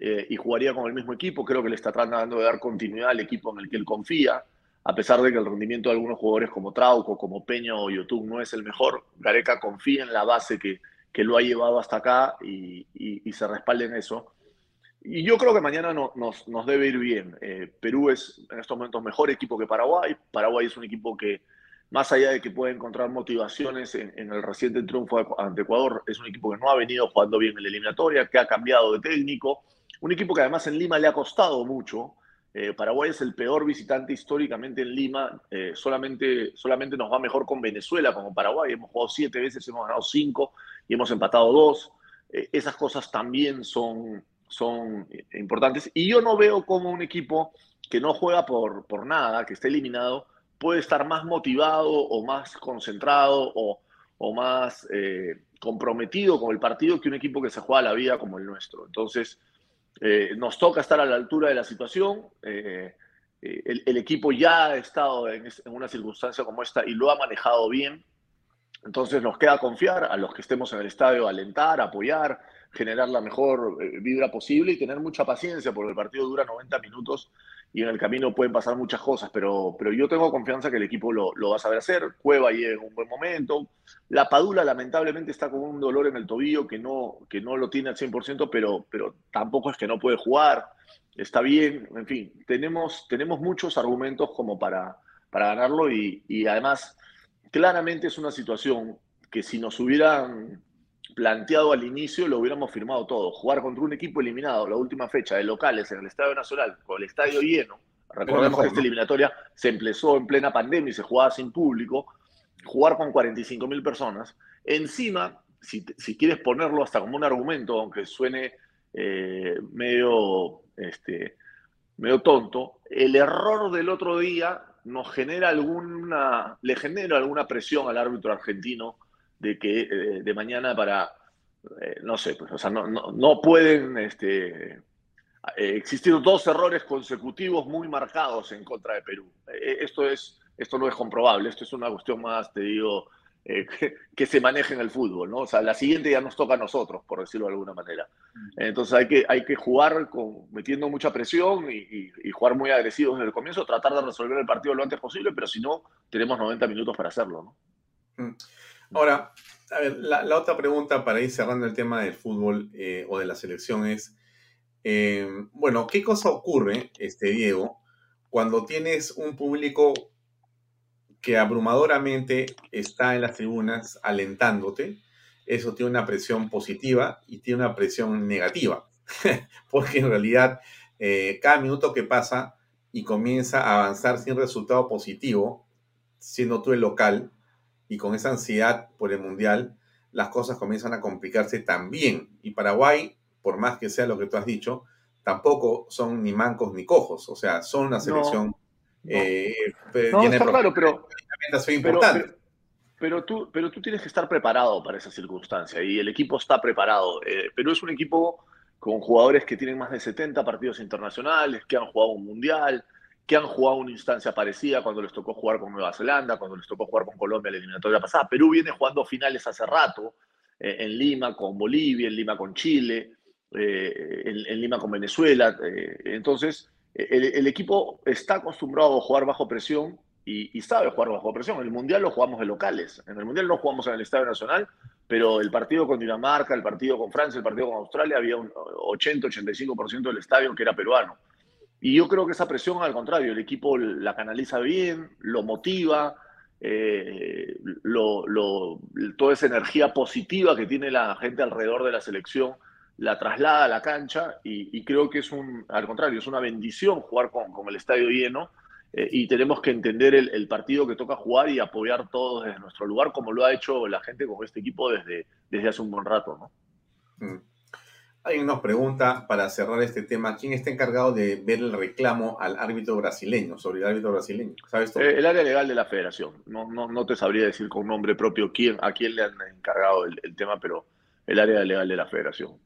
eh, y jugaría con el mismo equipo, creo que le está tratando de dar continuidad al equipo en el que él confía, a pesar de que el rendimiento de algunos jugadores como Trauco, como Peña o YouTube no es el mejor, Gareca confía en la base que que lo ha llevado hasta acá y, y, se respalde en eso. Y yo creo que mañana no, nos, nos, debe ir bien. Eh, Perú es en estos momentos mejor equipo que Paraguay. Paraguay es un equipo que, más allá de que puede encontrar motivaciones en, en, el reciente triunfo ante Ecuador, es un equipo que no ha venido jugando bien en la eliminatoria, que ha cambiado de técnico. Un equipo que además en Lima le ha costado mucho. Eh, Paraguay es el peor visitante históricamente en Lima. Eh, solamente, solamente nos va mejor con Venezuela como Paraguay. Hemos jugado siete veces, hemos ganado cinco y hemos empatado dos. Eh, esas cosas también son, son importantes. Y yo no veo como un equipo que no juega por, por nada, que esté eliminado, puede estar más motivado o más concentrado o, o más comprometido con el partido que un equipo que se juega la vida como el nuestro. Entonces, eh, nos toca estar a la altura de la situación. Eh, el, el, equipo ya ha estado en, en, una circunstancia como esta y lo ha manejado bien. Entonces nos queda confiar a los que estemos en el estadio, alentar, apoyar, generar la mejor eh, vibra posible y tener mucha paciencia porque el partido dura 90 minutos y en el camino pueden pasar muchas cosas, pero, pero yo tengo confianza que el equipo lo, va a saber hacer. Cueva llega en un buen momento. La Padula lamentablemente está con un dolor en el tobillo que no, que no lo tiene al 100%, pero, pero tampoco es que no puede jugar. Está bien, en fin, tenemos, tenemos muchos argumentos como para, para ganarlo y, y además claramente es una situación que si nos hubieran planteado al inicio lo hubiéramos firmado todo. Jugar contra un equipo eliminado la última fecha de locales en el Estadio Nacional con el estadio lleno. Recordemos que esta eliminatoria se empezó en plena pandemia y se jugaba sin público. Jugar con 45 mil personas. Encima, si, si, quieres ponerlo hasta como un argumento, aunque suene eh, medio, este, medio tonto, el error del otro día nos genera alguna, le genera alguna presión al árbitro argentino de que eh, de mañana para, eh, no sé, pues, o sea, no, no, pueden este, existir dos errores consecutivos muy marcados en contra de Perú. esto, es, esto no es comprobable, esto es una cuestión más, te digo, eh, que, se maneje en el fútbol, ¿no? O sea, la siguiente ya nos toca a nosotros, por decirlo de alguna manera. Entonces hay que, hay que jugar con, metiendo mucha presión y, jugar muy agresivos desde el comienzo, tratar de resolver el partido lo antes posible, pero si no, tenemos 90 minutos para hacerlo, ¿no? Ahora, a ver, la, otra pregunta para ir cerrando el tema del fútbol eh, o de la selección es, eh, bueno, ¿qué cosa ocurre, este Diego, cuando tienes un público que abrumadoramente está en las tribunas alentándote, eso tiene una presión positiva y tiene una presión negativa, [LAUGHS] porque en realidad eh, cada minuto que pasa y comienza a avanzar sin resultado positivo, siendo tú el local y con esa ansiedad por el mundial, las cosas comienzan a complicarse también. Y Paraguay, por más que sea lo que tú has dicho, tampoco son ni mancos ni cojos, o sea, son una selección eh, no, está claro, pero, pero, tú, pero tú tienes que estar preparado para esa circunstancia y el equipo está preparado. Eh, pero es un equipo con jugadores que tienen más de 70 partidos internacionales, que han jugado un mundial, que han jugado una instancia parecida cuando les tocó jugar con Nueva Zelanda, cuando les tocó jugar con Colombia la eliminatoria pasada. Perú viene jugando finales hace rato, eh, en Lima con Bolivia, en Lima con Chile, en, en, Lima con Venezuela. entonces, el, equipo está acostumbrado a jugar bajo presión y, sabe jugar bajo presión. En el Mundial lo jugamos de locales. En el Mundial no jugamos en el Estadio Nacional, pero el partido con Dinamarca, el partido con Francia, el partido con Australia, había un 80-85% del estadio que era peruano. Y yo creo que esa presión, al contrario, el equipo la canaliza bien, lo motiva, eh, toda esa energía positiva que tiene la gente alrededor de la selección la traslada a la cancha y, creo que es un, al contrario, es una bendición jugar con, el estadio lleno eh, y tenemos que entender el, partido que toca jugar y apoyar todos desde nuestro lugar, como lo ha hecho la gente con este equipo desde, desde hace un buen rato. ¿no? Mm. Hay una pregunta para cerrar este tema. ¿Quién está encargado de ver el reclamo al árbitro brasileño, sobre el árbitro brasileño? ¿Sabes eh, el área legal de la federación. No, no, no te sabría decir con nombre propio quién, a quién le han encargado el, el tema, pero el área legal de la federación.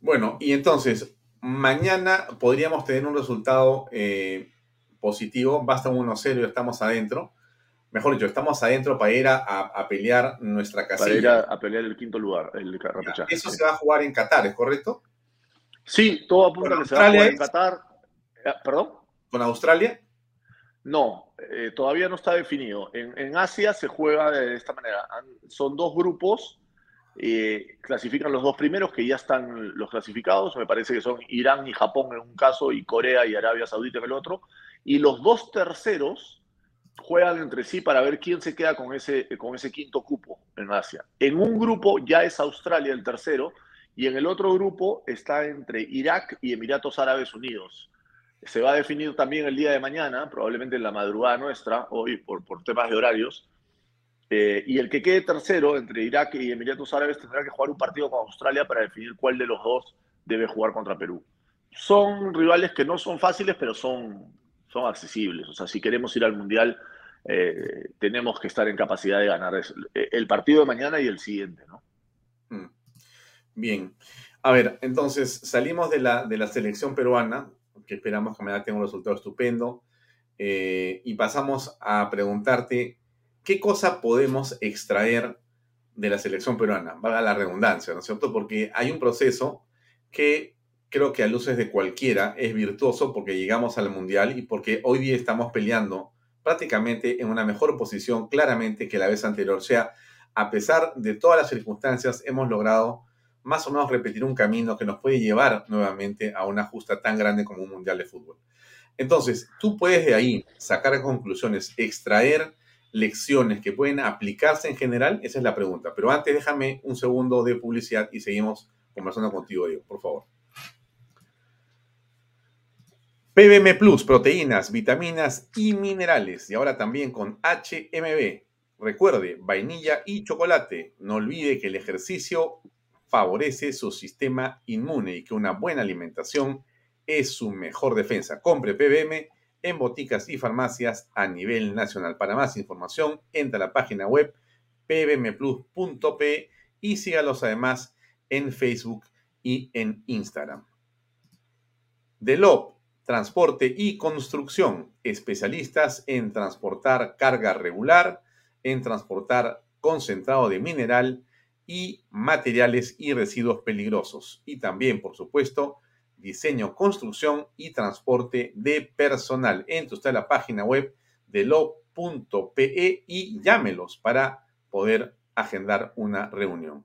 Bueno, y entonces, mañana podríamos tener un resultado eh, positivo, basta un 1-0 y estamos adentro. Mejor dicho, estamos adentro para ir a, pelear nuestra casilla. Para ir a, pelear el quinto lugar, el Eso se va a jugar en Qatar, ¿es correcto? Sí, todo apunta a que se va a jugar en Qatar. Eh, ¿Perdón? ¿Con Australia? No, eh, todavía no está definido. En, en, Asia se juega de esta manera. Son dos grupos eh, clasifican los dos primeros que ya están los clasificados, me parece que son Irán y Japón en un caso y Corea y Arabia Saudita en el otro, y los dos terceros juegan entre sí para ver quién se queda con ese, con ese quinto cupo en Asia. En un grupo ya es Australia el tercero y en el otro grupo está entre Irak y Emiratos Árabes Unidos. Se va a definir también el día de mañana, probablemente en la madrugada nuestra, hoy por, por temas de horarios, eh, y el que quede tercero entre Irak y Emiratos Árabes tendrá que jugar un partido con Australia para definir cuál de los dos debe jugar contra Perú. Son rivales que no son fáciles, pero son, accesibles. O sea, si queremos ir al Mundial, eh, tenemos que estar en capacidad de ganar el partido de mañana y el siguiente, ¿no? Mm. Bien. A ver, entonces salimos de la, de la selección peruana, que esperamos que mañana tenga un resultado estupendo, eh, y pasamos a preguntarte ¿qué cosa podemos extraer de la selección peruana? Valga la redundancia, ¿no es cierto? Porque hay un proceso que creo que a luces de cualquiera es virtuoso porque llegamos al Mundial y porque hoy día estamos peleando prácticamente en una mejor posición claramente que la vez anterior. O sea, a pesar de todas las circunstancias, hemos logrado más o menos repetir un camino que nos puede llevar nuevamente a una justa tan grande como un Mundial de Fútbol. Entonces, tú puedes de ahí sacar conclusiones, extraer lecciones que pueden aplicarse en general? Esa es la pregunta. Pero antes déjame un segundo de publicidad y seguimos conversando contigo, Diego, por favor. PBM Plus, proteínas, vitaminas y minerales. Y ahora también con HMB. Recuerde, vainilla y chocolate. No olvide que el ejercicio favorece su sistema inmune y que una buena alimentación es su mejor defensa. Compre PBM en boticas y farmacias a nivel nacional. Para más información, entra a la página web pbmplus.p y sígalos además en Facebook y en Instagram. Delop, transporte y construcción, especialistas en transportar carga regular, en transportar concentrado de mineral y materiales y residuos peligrosos. Y también, por supuesto, diseño, construcción y transporte de personal. Entre usted a la página web de lo.pe y llámelos para poder agendar una reunión.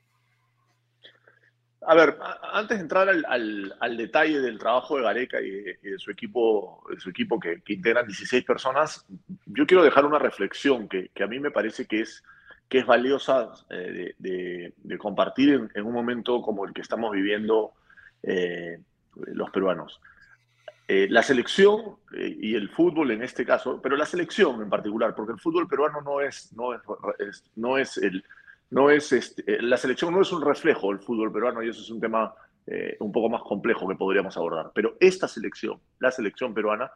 A ver, antes de entrar al, detalle del trabajo de Gareca y de, su equipo, de su equipo que, integran 16 personas, yo quiero dejar una reflexión que, a mí me parece que es, que es valiosa eh, de, compartir en, un momento como el que estamos viviendo eh, los peruanos. Eh, la selección y el fútbol en este caso, pero la selección en particular, porque el fútbol peruano no es, no no es el no es este, eh, la selección no es un reflejo del fútbol peruano y eso es un tema eh, un poco más complejo que podríamos abordar. Pero esta selección, la selección peruana,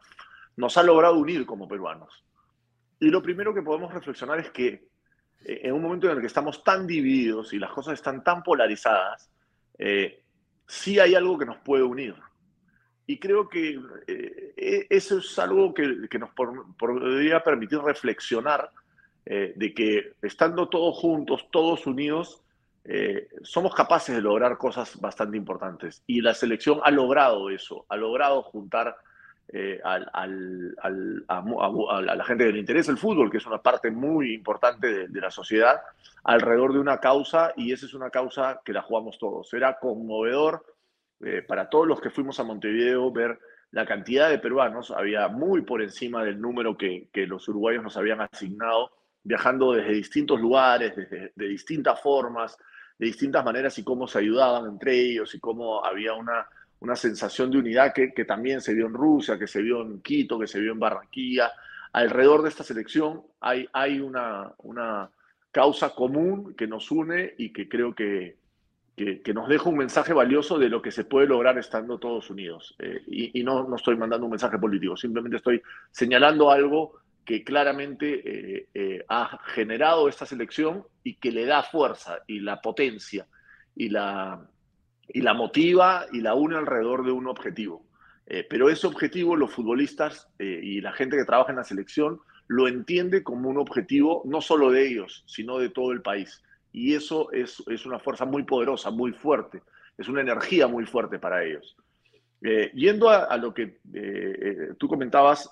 nos ha logrado unir como peruanos. Y lo primero que podemos reflexionar es que eh, en un momento en el que estamos tan divididos y las cosas están tan polarizadas, sí hay algo que nos puede unir. Y creo que e, eso es algo que, que nos podría permitir reflexionar eh, de que estando todos juntos, todos unidos, eh, somos capaces de lograr cosas bastante importantes. Y la selección ha logrado eso, ha logrado juntar eh, a, la gente que le interesa el fútbol, que es una parte muy importante de, la sociedad, alrededor de una causa, y esa es una causa que la jugamos todos. Era conmovedor para todos los que fuimos a Montevideo ver la cantidad de peruanos, había muy por encima del número que los uruguayos nos habían asignado viajando desde distintos lugares, desde, de distintas formas, de distintas maneras y cómo se ayudaban entre ellos y cómo había una, una sensación de unidad que, que, también se vio en Rusia, que se vio en Quito, que se vio en Barranquilla. Alrededor de esta selección hay, hay una, una causa común que nos une y que creo que, que, nos deja un mensaje valioso de lo que se puede lograr estando todos unidos. Eh, y, y no, no estoy mandando un mensaje político, simplemente estoy señalando algo que claramente eh, eh, ha generado esta selección y que le da fuerza y la potencia y la, y la motiva y la une alrededor de un objetivo. Eh, pero ese objetivo los futbolistas y la gente que trabaja en la selección lo entiende como un objetivo no solo de ellos, sino de todo el país. Y eso es, es una fuerza muy poderosa, muy fuerte, es una energía muy fuerte para ellos. yendo a, a, lo que tú comentabas,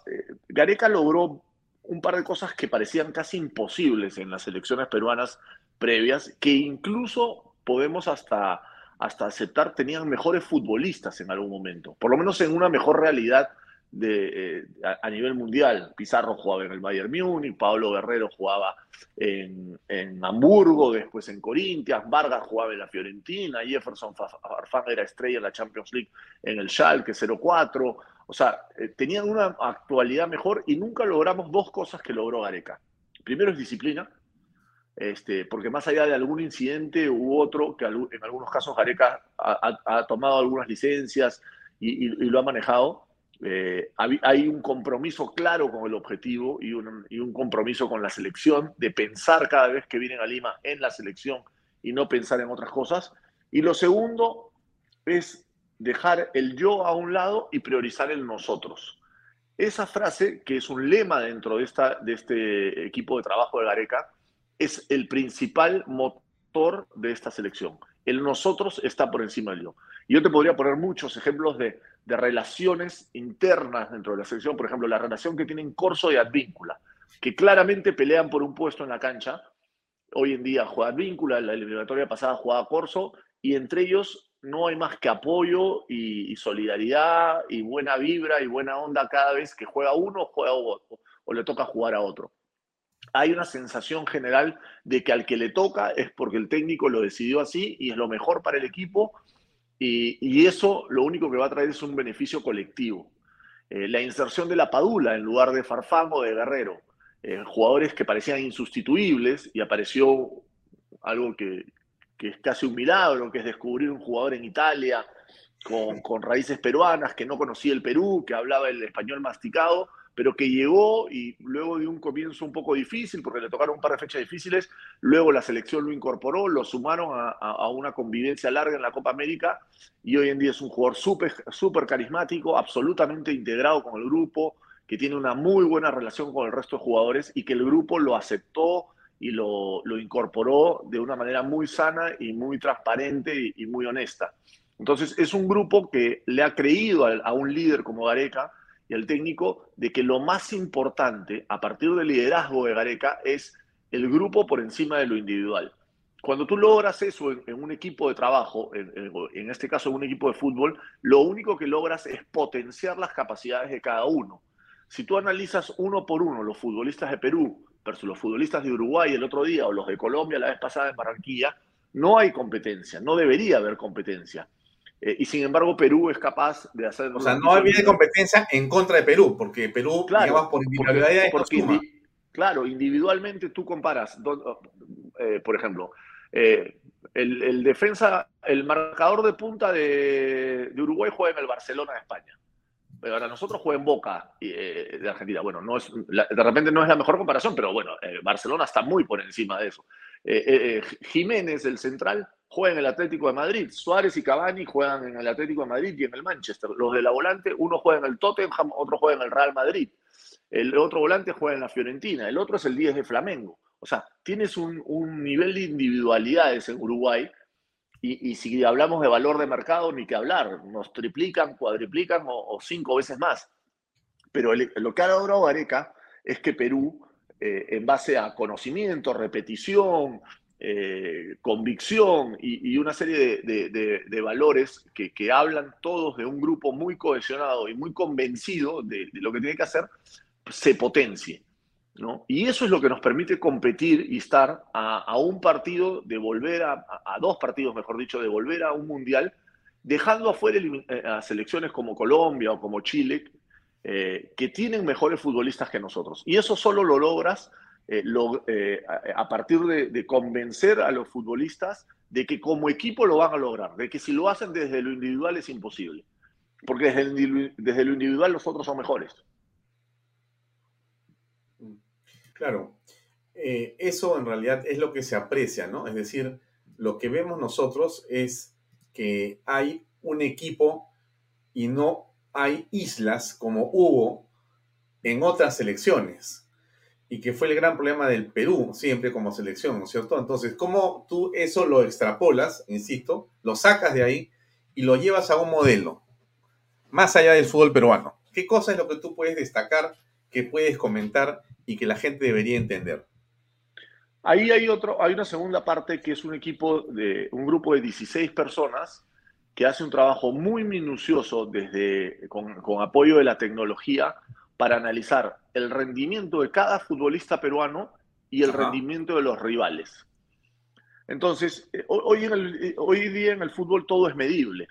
Gareca logró un par de cosas que parecían casi imposibles en las elecciones peruanas previas, que incluso podemos hasta, hasta aceptar tenían mejores futbolistas en algún momento, por lo menos en una mejor realidad de, eh, a, nivel mundial. Pizarro jugaba en el Bayern Múnich, Pablo Guerrero jugaba en, en, Hamburgo, después en Corinthians, Vargas jugaba en la Fiorentina, Jefferson Farfán era estrella en la Champions League en el Schalke 04. O sea, eh, tenían una actualidad mejor y nunca logramos dos cosas que logró Gareca. Primero es disciplina, este, porque más allá de algún incidente u otro, que en algunos casos Gareca ha, tomado algunas licencias y, lo ha manejado, eh, hay un compromiso claro con el objetivo y y un, compromiso con la selección de pensar cada vez que vienen a Lima en la selección y no pensar en otras cosas. Y lo segundo es dejar el yo a un lado y priorizar el nosotros. Esa frase, que es un lema dentro de, esta, de este equipo de trabajo de Gareca, es el principal motor de esta selección. El nosotros está por encima del yo. Y yo te podría poner muchos ejemplos de, relaciones internas dentro de la selección, por ejemplo, la relación que tienen Corso y Advíncula, que claramente pelean por un puesto en la cancha. Hoy en día juega Advíncula, la eliminatoria pasada jugaba Corso, y entre ellos no hay más que apoyo y, solidaridad y buena vibra y buena onda cada vez que juega uno juega o le toca jugar a otro. Hay una sensación general de que al que le toca es porque el técnico lo decidió así y es lo mejor para el equipo y, eso lo único que va a traer es un beneficio colectivo. Eh, la inserción de la Padula en lugar de Farfán o de Guerrero, eh, jugadores que parecían insustituibles y apareció algo que, que es casi un milagro, que es descubrir un jugador en Italia con, raíces peruanas, que no conocía el Perú, que hablaba el español masticado, pero que llegó y luego de un comienzo un poco difícil, porque le tocaron un par de fechas difíciles, luego la selección lo incorporó, lo sumaron a, a una convivencia larga en la Copa América y hoy en día es un jugador súper super carismático, absolutamente integrado con el grupo, que tiene una muy buena relación con el resto de jugadores y que el grupo lo aceptó y lo, incorporó de una manera muy sana y muy transparente y, muy honesta. Entonces es un grupo que le ha creído a, un líder como Gareca, y al técnico de que lo más importante a partir del liderazgo de Gareca es el grupo por encima de lo individual. Cuando tú logras eso en, un equipo de trabajo, en, este caso en un equipo de fútbol, lo único que logras es potenciar las capacidades de cada uno. Si tú analizas uno por uno los futbolistas de Perú versus los futbolistas de Uruguay el otro día o los de Colombia la vez pasada en Barranquilla, no hay competencia, no debería haber competencia. Eh, y sin embargo, Perú es capaz de hacer. O sea, no había competencia en contra de Perú, porque Perú, claro, por individualidad. claro, individualmente tú comparas, eh, por ejemplo, eh, el, defensa, el marcador de punta de, Uruguay juega en el Barcelona de España. Ahora nosotros juega en Boca de Argentina. Bueno, no es, de repente no es la mejor comparación, pero bueno, Barcelona está muy por encima de eso. Jiménez, el central, juega en el Atlético de Madrid. Suárez y Cavani juegan en el Atlético de Madrid y en el Manchester. Los de la volante, uno juega en el Tottenham, otro juega en el Real Madrid. El otro volante juega en la Fiorentina, el otro es el 10 de Flamengo. O sea, tienes un, nivel de individualidades en Uruguay y, si hablamos de valor de mercado, ni que hablar. Nos triplican, cuadriplican o, cinco veces más. Pero lo que ha logrado Gareca es que Perú, eh, en base a conocimiento, repetición, eh, convicción y, una serie de, valores que, hablan todos de un grupo muy cohesionado y muy convencido de, lo que tiene que hacer, se potencie. ¿No? Y eso es lo que nos permite competir y estar a, un partido, de volver a, dos partidos, mejor dicho, de volver a un mundial, dejando afuera eh, a selecciones como Colombia o como Chile, eh, que tienen mejores futbolistas que nosotros. Y eso solo lo logras eh, a, partir de, convencer a los futbolistas de que como equipo lo van a lograr, de que si lo hacen desde lo individual es imposible, porque desde, desde lo individual los otros son mejores. Claro, eh, eso en realidad es lo que se aprecia, ¿no? Es decir, lo que vemos nosotros es que hay un equipo y no hay islas como hubo en otras selecciones y que fue el gran problema del Perú siempre como selección, ¿no es cierto? Entonces, ¿cómo tú eso lo extrapolas, insisto, lo sacas de ahí y lo llevas a un modelo más allá del fútbol peruano? ¿Qué cosa es lo que tú puedes destacar, que puedes comentar y que la gente debería entender? Ahí hay otro, hay una segunda parte que es un equipo de un grupo de 16 personas que hace un trabajo muy minucioso desde con, con apoyo de la tecnología para analizar el rendimiento de cada futbolista peruano y el rendimiento de los rivales. Entonces, eh, hoy, en el, eh, hoy día en el fútbol todo es medible.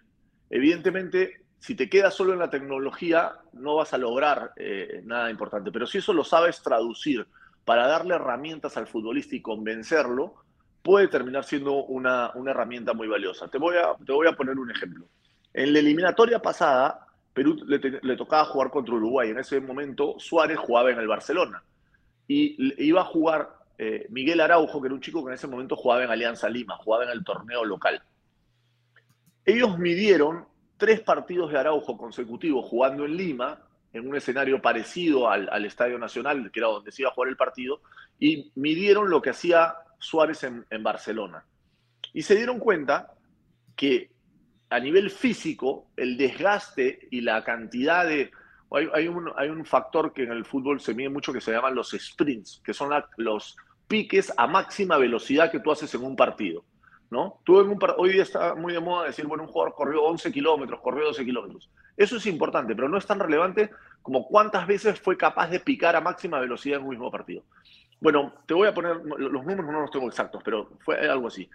Evidentemente, si te quedas solo en la tecnología, no vas a lograr eh, nada importante. Pero si eso lo sabes traducir para darle herramientas al futbolista y convencerlo, puede terminar siendo una, una herramienta muy valiosa. Te voy, a, te voy a poner un ejemplo. En la eliminatoria pasada, Perú le, tocaba jugar contra Uruguay. En ese momento Suárez jugaba en el Barcelona. Y iba a jugar eh, Miguel Araujo, que era un chico que en ese momento jugaba en Alianza Lima, jugaba en el torneo local. Ellos midieron tres partidos de Araujo consecutivos jugando en Lima, en un escenario parecido al, Estadio Nacional, que era donde se iba a jugar el partido, y midieron lo que hacía Suárez en, en Barcelona. Y se dieron cuenta que a nivel físico, el desgaste y la cantidad de... Hay, un, hay, un, factor que en el fútbol se mide mucho que se llaman los sprints, que son los piques a máxima velocidad que tú haces en un partido. ¿No? Tú en un hoy día está muy de moda decir, bueno, un jugador corrió 11 kilómetros, corrió 12 kilómetros. Eso es importante, pero no es tan relevante como cuántas veces fue capaz de picar a máxima velocidad en un mismo partido. Bueno, te voy a poner, los números no los tengo exactos, pero fue algo así.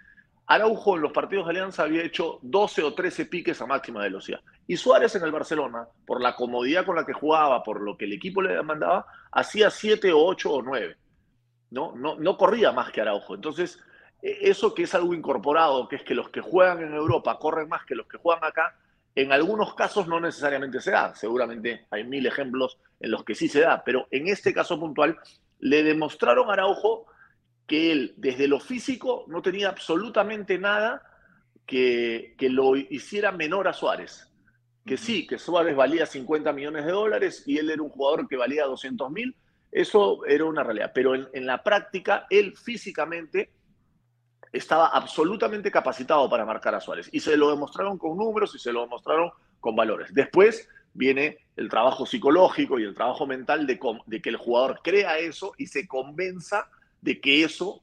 Araujo en los partidos de Alianza había hecho 12 o 13 piques a máxima velocidad. Y Suárez en el Barcelona, por la comodidad con la que jugaba, por lo que el equipo le mandaba, hacía 7 o 8 o 9. ¿no? No, no corría más que Araujo. Entonces, eso que es algo incorporado, que es que los que juegan en Europa corren más que los que juegan acá, en algunos casos no necesariamente se da. Seguramente hay mil ejemplos en los que sí se da, pero en este caso puntual le demostraron a Araujo que él, desde lo físico, no tenía absolutamente nada que, que lo hiciera menor a Suárez. Que sí, que Suárez valía 50 millones de dólares y él era un jugador que valía 200 mil, eso era una realidad. Pero en, en la práctica, él físicamente estaba absolutamente capacitado para marcar a Suárez. Y se lo demostraron con números y se lo demostraron con valores. Después viene el trabajo psicológico y el trabajo mental de, de que el jugador crea eso y se convenza de que eso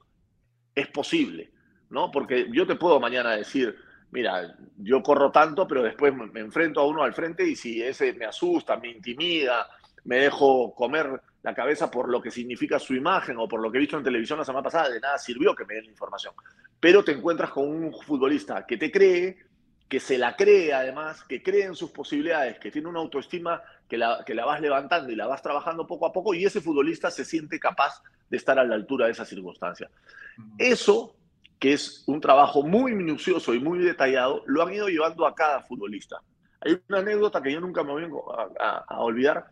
es posible, ¿no? Porque yo te puedo mañana decir, mira, yo corro tanto, pero después me enfrento a uno al frente y si ese me asusta, me intimida, me dejo comer la cabeza por lo que significa su imagen o por lo que he visto en televisión la semana pasada, de nada sirvió que me den la información. Pero te encuentras con un futbolista que te cree, que se la cree además, que cree en sus posibilidades, que tiene una autoestima que la, que la vas levantando y la vas trabajando poco a poco y ese futbolista se siente capaz de estar a la altura de esa circunstancia. Eso, que es un trabajo muy minucioso y muy detallado, lo han ido llevando a cada futbolista. Hay una anécdota que yo nunca me voy a, olvidar,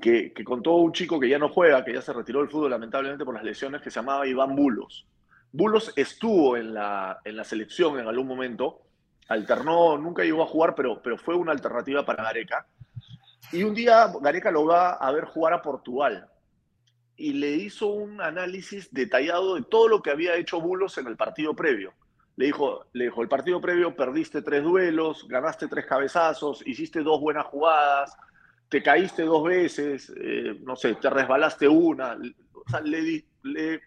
que, que, contó un chico que ya no juega, que ya se retiró del fútbol lamentablemente por las lesiones, que se llamaba Iván Bulos. Bulos estuvo en la, en la selección en algún momento, alternó, nunca llegó a jugar, pero, pero fue una alternativa para Gareca. Y un día Gareca lo va a ver jugar a Portugal y le hizo un análisis detallado de todo lo que había hecho Bulos en el partido previo. Le dijo, le dijo, el partido previo perdiste tres duelos, ganaste tres cabezazos, hiciste dos buenas jugadas, te caíste dos veces, eh, no sé, te resbalaste una. O sea, le, le,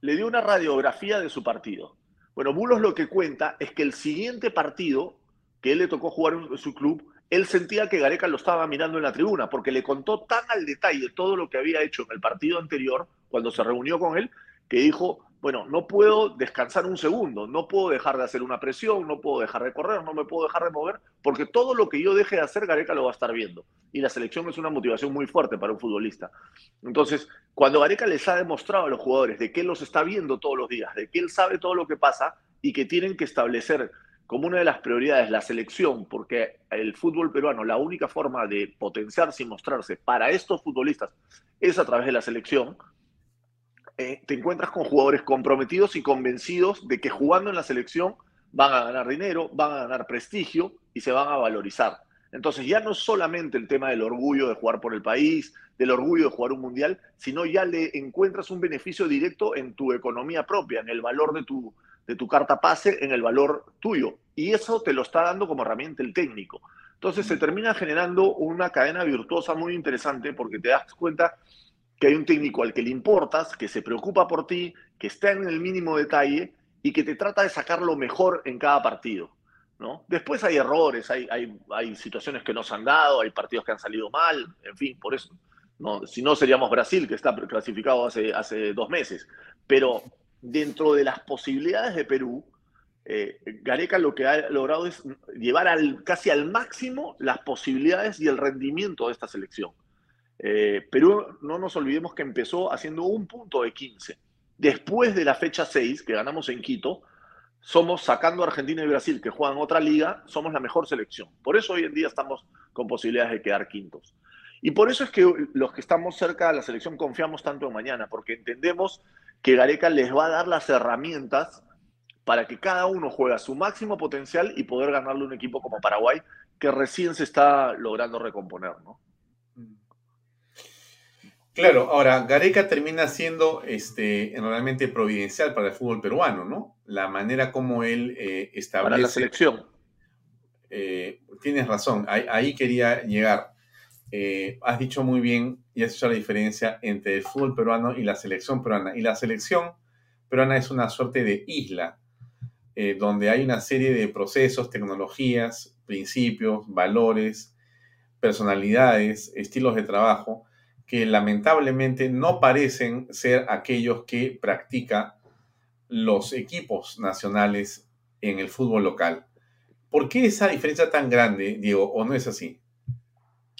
le dio una radiografía de su partido. Bueno, Bulos lo que cuenta es que el siguiente partido que él le tocó jugar en su club, él sentía que Gareca lo estaba mirando en la tribuna, porque le contó tan al detalle todo lo que había hecho en el partido anterior, cuando se reunió con él, que dijo, bueno, no puedo descansar un segundo, no puedo dejar de hacer una presión, no puedo dejar de correr, no me puedo dejar de mover, porque todo lo que yo deje de hacer, Gareca lo va a estar viendo. Y la selección es una motivación muy fuerte para un futbolista. Entonces, cuando Gareca les ha demostrado a los jugadores de que él los está viendo todos los días, de que él sabe todo lo que pasa y que tienen que establecer como una de las prioridades la selección, porque el fútbol peruano, la única forma de potenciarse y mostrarse para estos futbolistas es a través de la selección, eh, te encuentras con jugadores comprometidos y convencidos de que jugando en la selección van a ganar dinero, van a ganar prestigio y se van a valorizar. Entonces ya no es solamente el tema del orgullo de jugar por el país, del orgullo de jugar un mundial, sino ya le encuentras un beneficio directo en tu economía propia, en el valor de tu, de tu carta pase en el valor tuyo. Y eso te lo está dando como herramienta el técnico. Entonces se termina generando una cadena virtuosa muy interesante porque te das cuenta que hay un técnico al que le importas, que se preocupa por ti, que está en el mínimo detalle y que te trata de sacar lo mejor en cada partido. ¿no? Después hay errores, hay, situaciones que no se han dado, hay partidos que han salido mal, en fin, por eso. No, si no, seríamos Brasil, que está clasificado hace, dos meses. Pero dentro de las posibilidades de Perú, eh, Gareca lo que ha logrado es llevar casi al máximo las posibilidades y el rendimiento de esta selección. Eh, Perú, no nos olvidemos que empezó haciendo un punto de 15. Después de la fecha 6, que ganamos en Quito, somos sacando a Argentina y Brasil, que juegan otra liga, somos la mejor selección. Por eso hoy en día estamos con posibilidades de quedar quintos. Y por eso es que los que estamos cerca de la selección confiamos tanto en mañana, porque entendemos que Gareca les va a dar las herramientas para que cada uno juegue a su máximo potencial y poder ganarle un equipo como Paraguay, que recién se está logrando recomponer, ¿no? Claro, ahora Gareca termina siendo este, realmente providencial para el fútbol peruano, ¿no? La manera como él eh, establece. Para la selección. Eh, tienes razón, ahí, quería llegar. Eh, has dicho muy bien y has hecho la diferencia entre el fútbol peruano y la selección peruana. Y la selección peruana es una suerte de isla. eh, donde hay una serie de procesos, tecnologías, principios, valores, personalidades, estilos de trabajo, que lamentablemente no parecen ser aquellos que practican los equipos nacionales en el fútbol local. ¿Por qué esa diferencia tan grande, Diego, o no es así?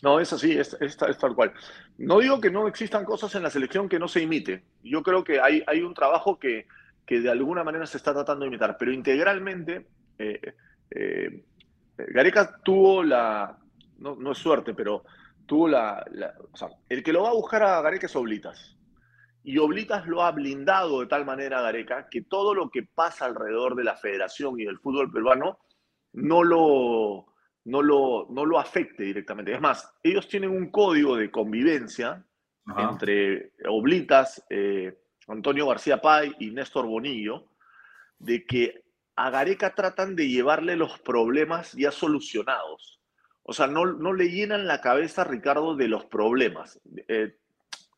No, es así, es, tal cual. No digo que no existan cosas en la selección que no se imite. Yo creo que hay, hay un trabajo que, que de alguna manera se está tratando de imitar, pero integralmente, eh, eh, Gareca tuvo la, no, es suerte, pero tuvo la, o sea, el que lo va a buscar a Gareca es Oblitas. Y Oblitas lo ha blindado de tal manera a Gareca que todo lo que pasa alrededor de la federación y del fútbol peruano no lo, no lo, no lo afecte directamente. Es más, ellos tienen un código de convivencia entre Oblitas, eh, Antonio García Pay y Néstor Bonillo, de que a Gareca tratan de llevarle los problemas ya solucionados. O sea, no, le llenan la cabeza, Ricardo, de los problemas. Eh,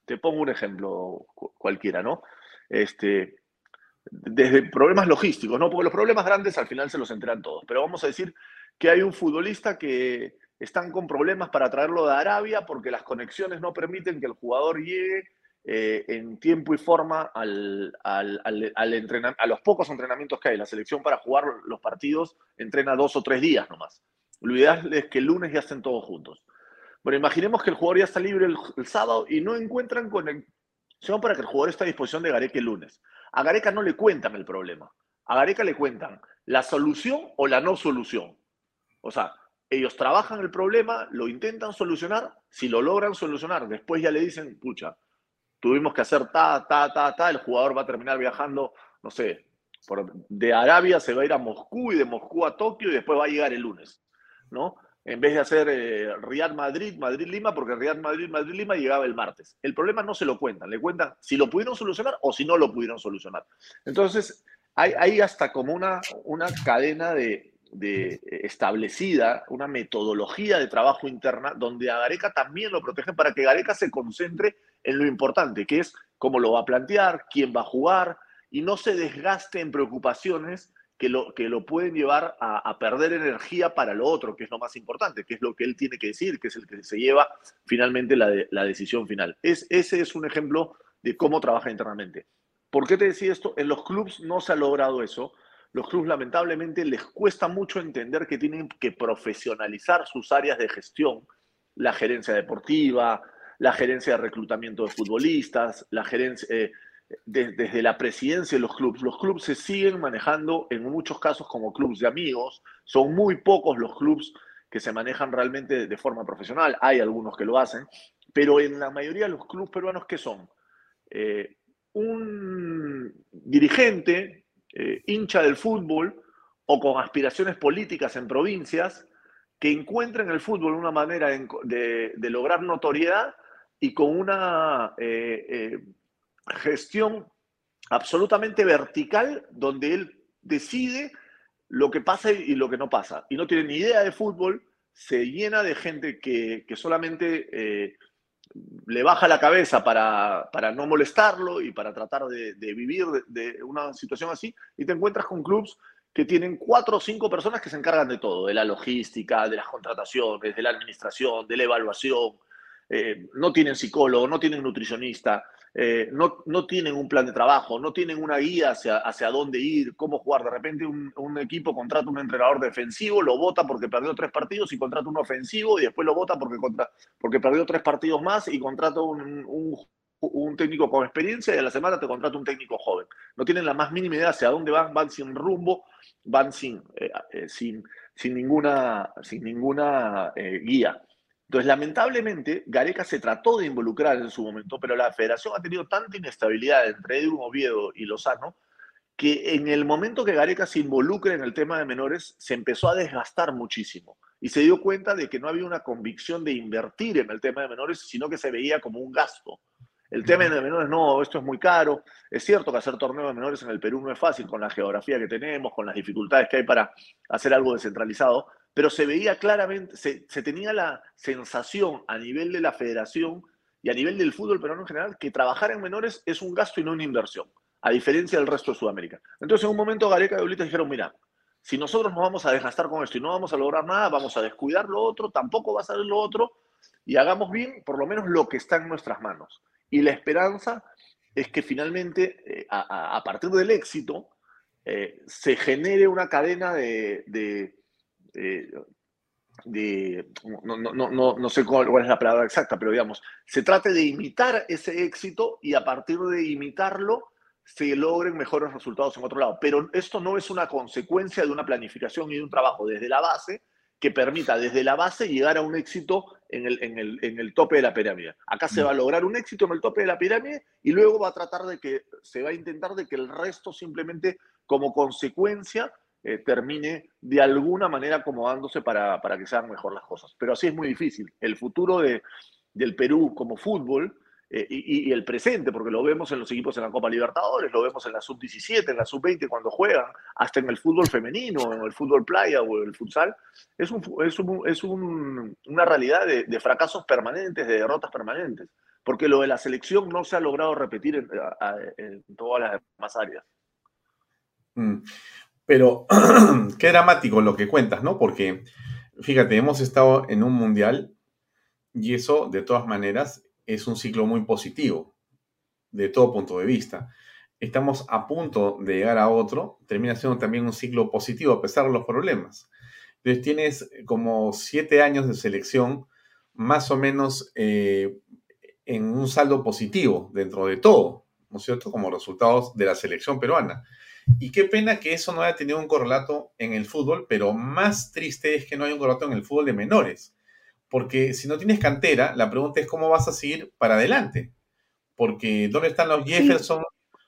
te pongo un ejemplo cualquiera, ¿no? Este, desde problemas logísticos, ¿no? Porque los problemas grandes al final se los enteran todos. Pero vamos a decir que hay un futbolista que están con problemas para traerlo de Arabia porque las conexiones no permiten que el jugador llegue eh, en tiempo y forma al, al, al, a los pocos entrenamientos que hay. La selección para jugar los partidos entrena dos o tres días nomás. Lo ideal es que el lunes ya estén todos juntos. Bueno, imaginemos que el jugador ya está libre el, sábado y no encuentran conexión para que el jugador esté a disposición de Gareca el lunes. A Gareca no le cuentan el problema. A Gareca le cuentan la solución o la no solución. O sea, ellos trabajan el problema, lo intentan solucionar, si lo logran solucionar, después ya le dicen, pucha, tuvimos que hacer ta, ta, ta, ta, el jugador va a terminar viajando, no sé, de Arabia se va a ir a Moscú y de Moscú a Tokio y después va a llegar el lunes, ¿no? En vez de hacer eh, Madrid, Madrid Lima, porque Riyadh Madrid, Madrid Lima llegaba el martes. El problema no se lo cuentan, le cuentan si lo pudieron solucionar o si no lo pudieron solucionar. Entonces, hay, hasta como una, una cadena de, de, eh, establecida, una metodología de trabajo interna, donde a Gareca también lo protegen para que Gareca se concentre en lo importante, que es cómo lo va a plantear, quién va a jugar, y no se desgaste en preocupaciones que lo, que lo pueden llevar a, perder energía para lo otro, que es lo más importante, que es lo que él tiene que decir, que es el que se lleva finalmente la, la decisión final. Es, ese es un ejemplo de cómo trabaja internamente. ¿Por qué te decía esto? En los clubes no se ha logrado eso los clubes lamentablemente les cuesta mucho entender que tienen que profesionalizar sus áreas de gestión, la gerencia deportiva, la gerencia de reclutamiento de futbolistas, la gerencia eh, desde la presidencia de los clubes. Los clubes se siguen manejando en muchos casos como clubes de amigos, son muy pocos los clubes que se manejan realmente de forma profesional, hay algunos que lo hacen, pero en la mayoría de los clubes peruanos, ¿qué son? Eh, un dirigente eh, hincha del fútbol o con aspiraciones políticas en provincias que encuentren el fútbol una manera de, lograr notoriedad y con una eh, gestión absolutamente vertical donde él decide lo que pasa y lo que no pasa. Y no tiene ni idea de fútbol, se llena de gente que, solamente le baja la cabeza para, no molestarlo y para tratar de, vivir de, una situación así, y te encuentras con clubes que tienen cuatro o cinco personas que se encargan de todo, de la logística, de las contrataciones, de la administración, de la evaluación, eh, no tienen psicólogo, no tienen nutricionista, eh, no, no, tienen un plan de trabajo, no tienen una guía hacia, hacia dónde ir, cómo jugar. De repente un, equipo contrata un entrenador defensivo, lo vota porque perdió tres partidos y contrata un ofensivo y después lo vota porque, contra, porque perdió tres partidos más y contrata un, un, técnico con experiencia y a la semana te contrata un técnico joven. No tienen la más mínima idea hacia dónde van, van sin rumbo, van sin, eh, sin, sin ninguna, sin ninguna guía. Entonces, lamentablemente, Gareca se trató de involucrar en su momento, pero la federación ha tenido tanta inestabilidad entre Edwin Oviedo y Lozano que en el momento que Gareca se involucre en el tema de menores, se empezó a desgastar muchísimo y se dio cuenta de que no había una convicción de invertir en el tema de menores, sino que se veía como un gasto. El tema de menores, no, esto es muy caro. Es cierto que hacer torneos de menores en el Perú no es fácil con la geografía que tenemos, con las dificultades que hay para hacer algo descentralizado, pero se veía claramente, se, tenía la sensación a nivel de la federación y a nivel del fútbol peruano en general que trabajar en menores es un gasto y no una inversión. a diferencia del resto de Sudamérica. Entonces, en un momento Gareca y Oblitas dijeron, mira, si nosotros nos vamos a desgastar con esto y no vamos a lograr nada, vamos a descuidar lo otro, tampoco va a salir lo otro, y hagamos bien por lo menos lo que está en nuestras manos. Y la esperanza es que finalmente, eh, a, partir del éxito, eh, se genere una cadena de, de, no, no, no, sé cuál, es la palabra exacta, pero digamos, se trate de imitar ese éxito y a partir de imitarlo se logren mejores resultados en otro lado. Pero esto no es una consecuencia de una planificación y de un trabajo desde la base que permita desde la base llegar a un éxito en el, en el, en el tope de la pirámide. Acá se mm. va a lograr un éxito en el tope de la pirámide y luego va a tratar de que, se va a intentar de que el resto simplemente como consecuencia eh, termine de alguna manera acomodándose para, para, que sean mejor las cosas. Pero así es muy difícil. El futuro de, del Perú como fútbol eh, y, el presente, porque lo vemos en los equipos en la Copa Libertadores, lo vemos en la sub-17, en la sub-20 cuando juegan, hasta en el fútbol femenino, en el fútbol playa o el futsal, es, un, es, un, es un, una realidad de, de, fracasos permanentes, de derrotas permanentes, porque lo de la selección no se ha logrado repetir en, en todas las demás áreas. Mm. Pero [CLEARS THROAT] qué dramático lo que cuentas, ¿no? Porque, fíjate, hemos estado en un mundial y eso, de todas maneras, es un ciclo muy positivo, de todo punto de vista. Estamos a punto de llegar a otro, termina siendo también un ciclo positivo a pesar de los problemas. Entonces tienes como siete años de selección, más o menos eh, en un saldo positivo dentro de todo, ¿no es cierto? Como resultados de la selección peruana. Y qué pena que eso no haya tenido un correlato en el fútbol, pero más triste es que no haya un correlato en el fútbol de menores porque si no tienes cantera, la pregunta es cómo vas a seguir para adelante. Porque ¿dónde están los Jefferson,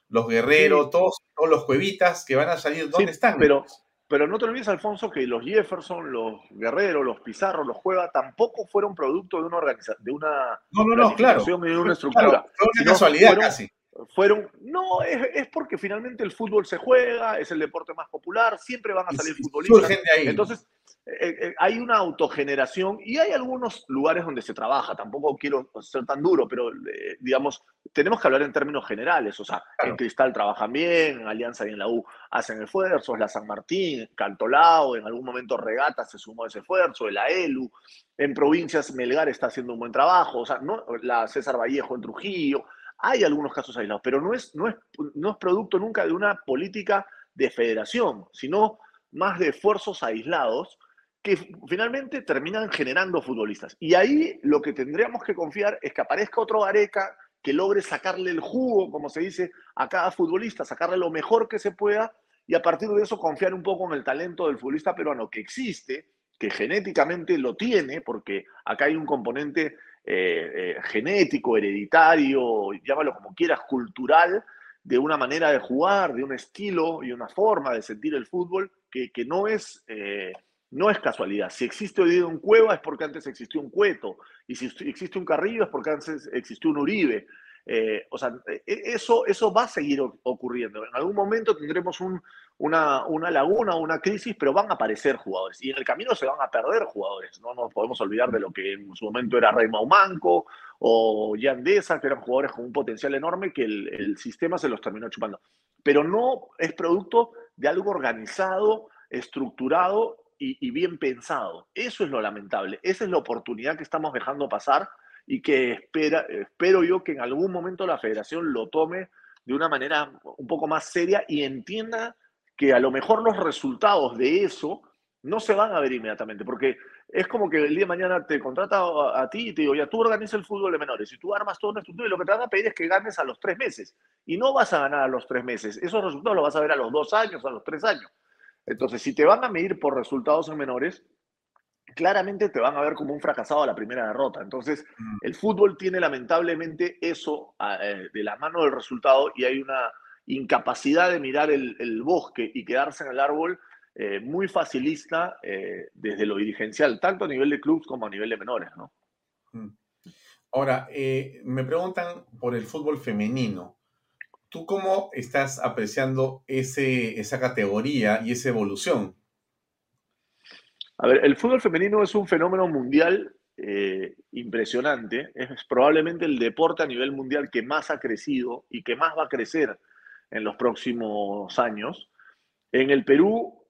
los Guerreros, todos, los Cuevitas que van a salir? ¿Dónde están? Pero, pero no te olvides, Alfonso, que los Jefferson, los Guerreros, los Pizarro, los Cueva tampoco fueron producto de una organización, de una no, no, no, claro. y de una estructura. fue una casualidad casi. Fueron, no, es, es, porque finalmente el fútbol se juega, es el deporte más popular, siempre van a salir futbolistas. Ahí. Entonces, eh, eh, hay una autogeneración y hay algunos lugares donde se trabaja. Tampoco quiero ser tan duro, pero eh, digamos, tenemos que hablar en términos generales. O sea, en Cristal trabajan bien, en Alianza y en la U hacen esfuerzos, la San Martín, Cantolao, en algún momento Regata se sumó a ese esfuerzo, el AELU. En provincias Melgar está haciendo un buen trabajo, o sea, no, la César Vallejo en Trujillo. Hay algunos casos aislados, pero no es, no es, no es producto nunca de una política de federación, sino más de esfuerzos aislados que finalmente terminan generando futbolistas. Y ahí lo que tendríamos que confiar es que aparezca otro Areca que logre sacarle el jugo, como se dice, a cada futbolista, sacarle lo mejor que se pueda y a partir de eso confiar un poco en el talento del futbolista peruano que existe, que genéticamente lo tiene, porque acá hay un componente eh, eh, genético, hereditario, llámalo como quieras, cultural, de una manera de jugar, de un estilo y una forma de sentir el fútbol que, no es... Eh, no es casualidad. Si existe hoy día un Cueva es porque antes existió un Cueto. Y si existe un Carrillo es porque antes existió un Uribe. O sea, e, eso, eso va a seguir ocurriendo. En algún momento tendremos una, una, laguna, una crisis, pero van a aparecer jugadores. Y en el camino se van a perder jugadores. No nos podemos olvidar de lo que en su momento era Raymond Manco o Yandesa, que eran jugadores con un potencial enorme que el, el sistema se los terminó chupando. Pero no es producto de algo organizado, estructurado y, bien pensado. Eso es lo lamentable. Esa es la oportunidad que estamos dejando pasar y que espera, espero yo que en algún momento la federación lo tome de una manera un poco más seria y entienda que a lo mejor los resultados de eso no se van a ver inmediatamente, porque es como que el día de mañana te contrata a, ti y te digo, ya tú organizas el fútbol de menores y tú armas todo una estructura y lo que te van a pedir es que ganes a los tres meses. Y no vas a ganar a los tres meses, esos resultados los vas a ver a los dos años, a los tres años. Entonces, si te van a medir por resultados en menores, claramente te van a ver como un fracasado a la primera derrota. Entonces, el fútbol tiene lamentablemente eso eh, de la mano del resultado y hay una incapacidad de mirar el, bosque y quedarse en el árbol eh, muy facilista eh, desde lo dirigencial, tanto a nivel de clubes como a nivel de menores. ¿no? Mm. Ahora, me preguntan por el fútbol femenino. ¿Tú cómo estás apreciando ese, esa categoría y esa evolución? A ver, el fútbol femenino es un fenómeno mundial eh, impresionante. Es probablemente el deporte a nivel mundial que más ha crecido y que más va a crecer en los próximos años. En el Perú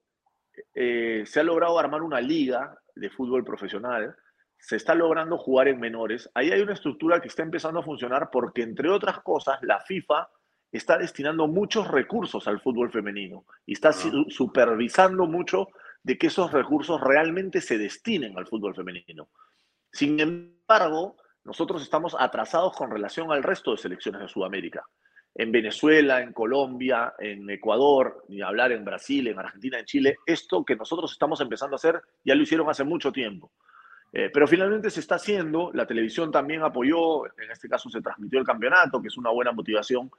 eh, se ha logrado armar una liga de fútbol profesional, se está logrando jugar en menores. Ahí hay una estructura que está empezando a funcionar porque, entre otras cosas, la FIFA está destinando muchos recursos al fútbol femenino y está supervisando mucho de que esos recursos realmente se destinen al fútbol femenino. Sin embargo, nosotros estamos atrasados con relación al resto de selecciones de Sudamérica. En Venezuela, en Colombia, en Ecuador, ni hablar en Brasil, en Argentina, en Chile, esto que nosotros estamos empezando a hacer ya lo hicieron hace mucho tiempo. Eh, pero finalmente se está haciendo, la televisión también apoyó, en este caso se transmitió el campeonato, que es una buena motivación.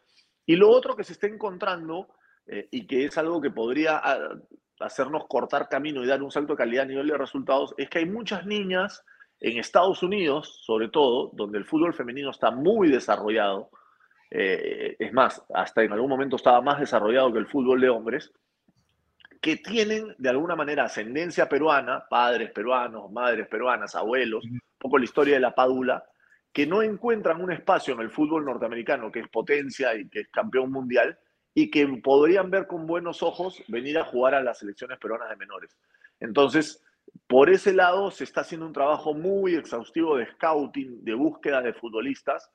Y lo otro que se está encontrando, eh, y que es algo que podría ah, hacernos cortar camino y dar un salto de calidad a nivel de resultados, es que hay muchas niñas en Estados Unidos, sobre todo, donde el fútbol femenino está muy desarrollado, eh, es más, hasta en algún momento estaba más desarrollado que el fútbol de hombres, que tienen de alguna manera ascendencia peruana, padres peruanos, madres peruanas, abuelos, un poco la historia de la Padula, que no encuentran un espacio en el fútbol norteamericano, que es potencia y que es campeón mundial, y que podrían ver con buenos ojos venir a jugar a las selecciones peruanas de menores. Entonces, por ese lado se está haciendo un trabajo muy exhaustivo de scouting, de búsqueda de futbolistas,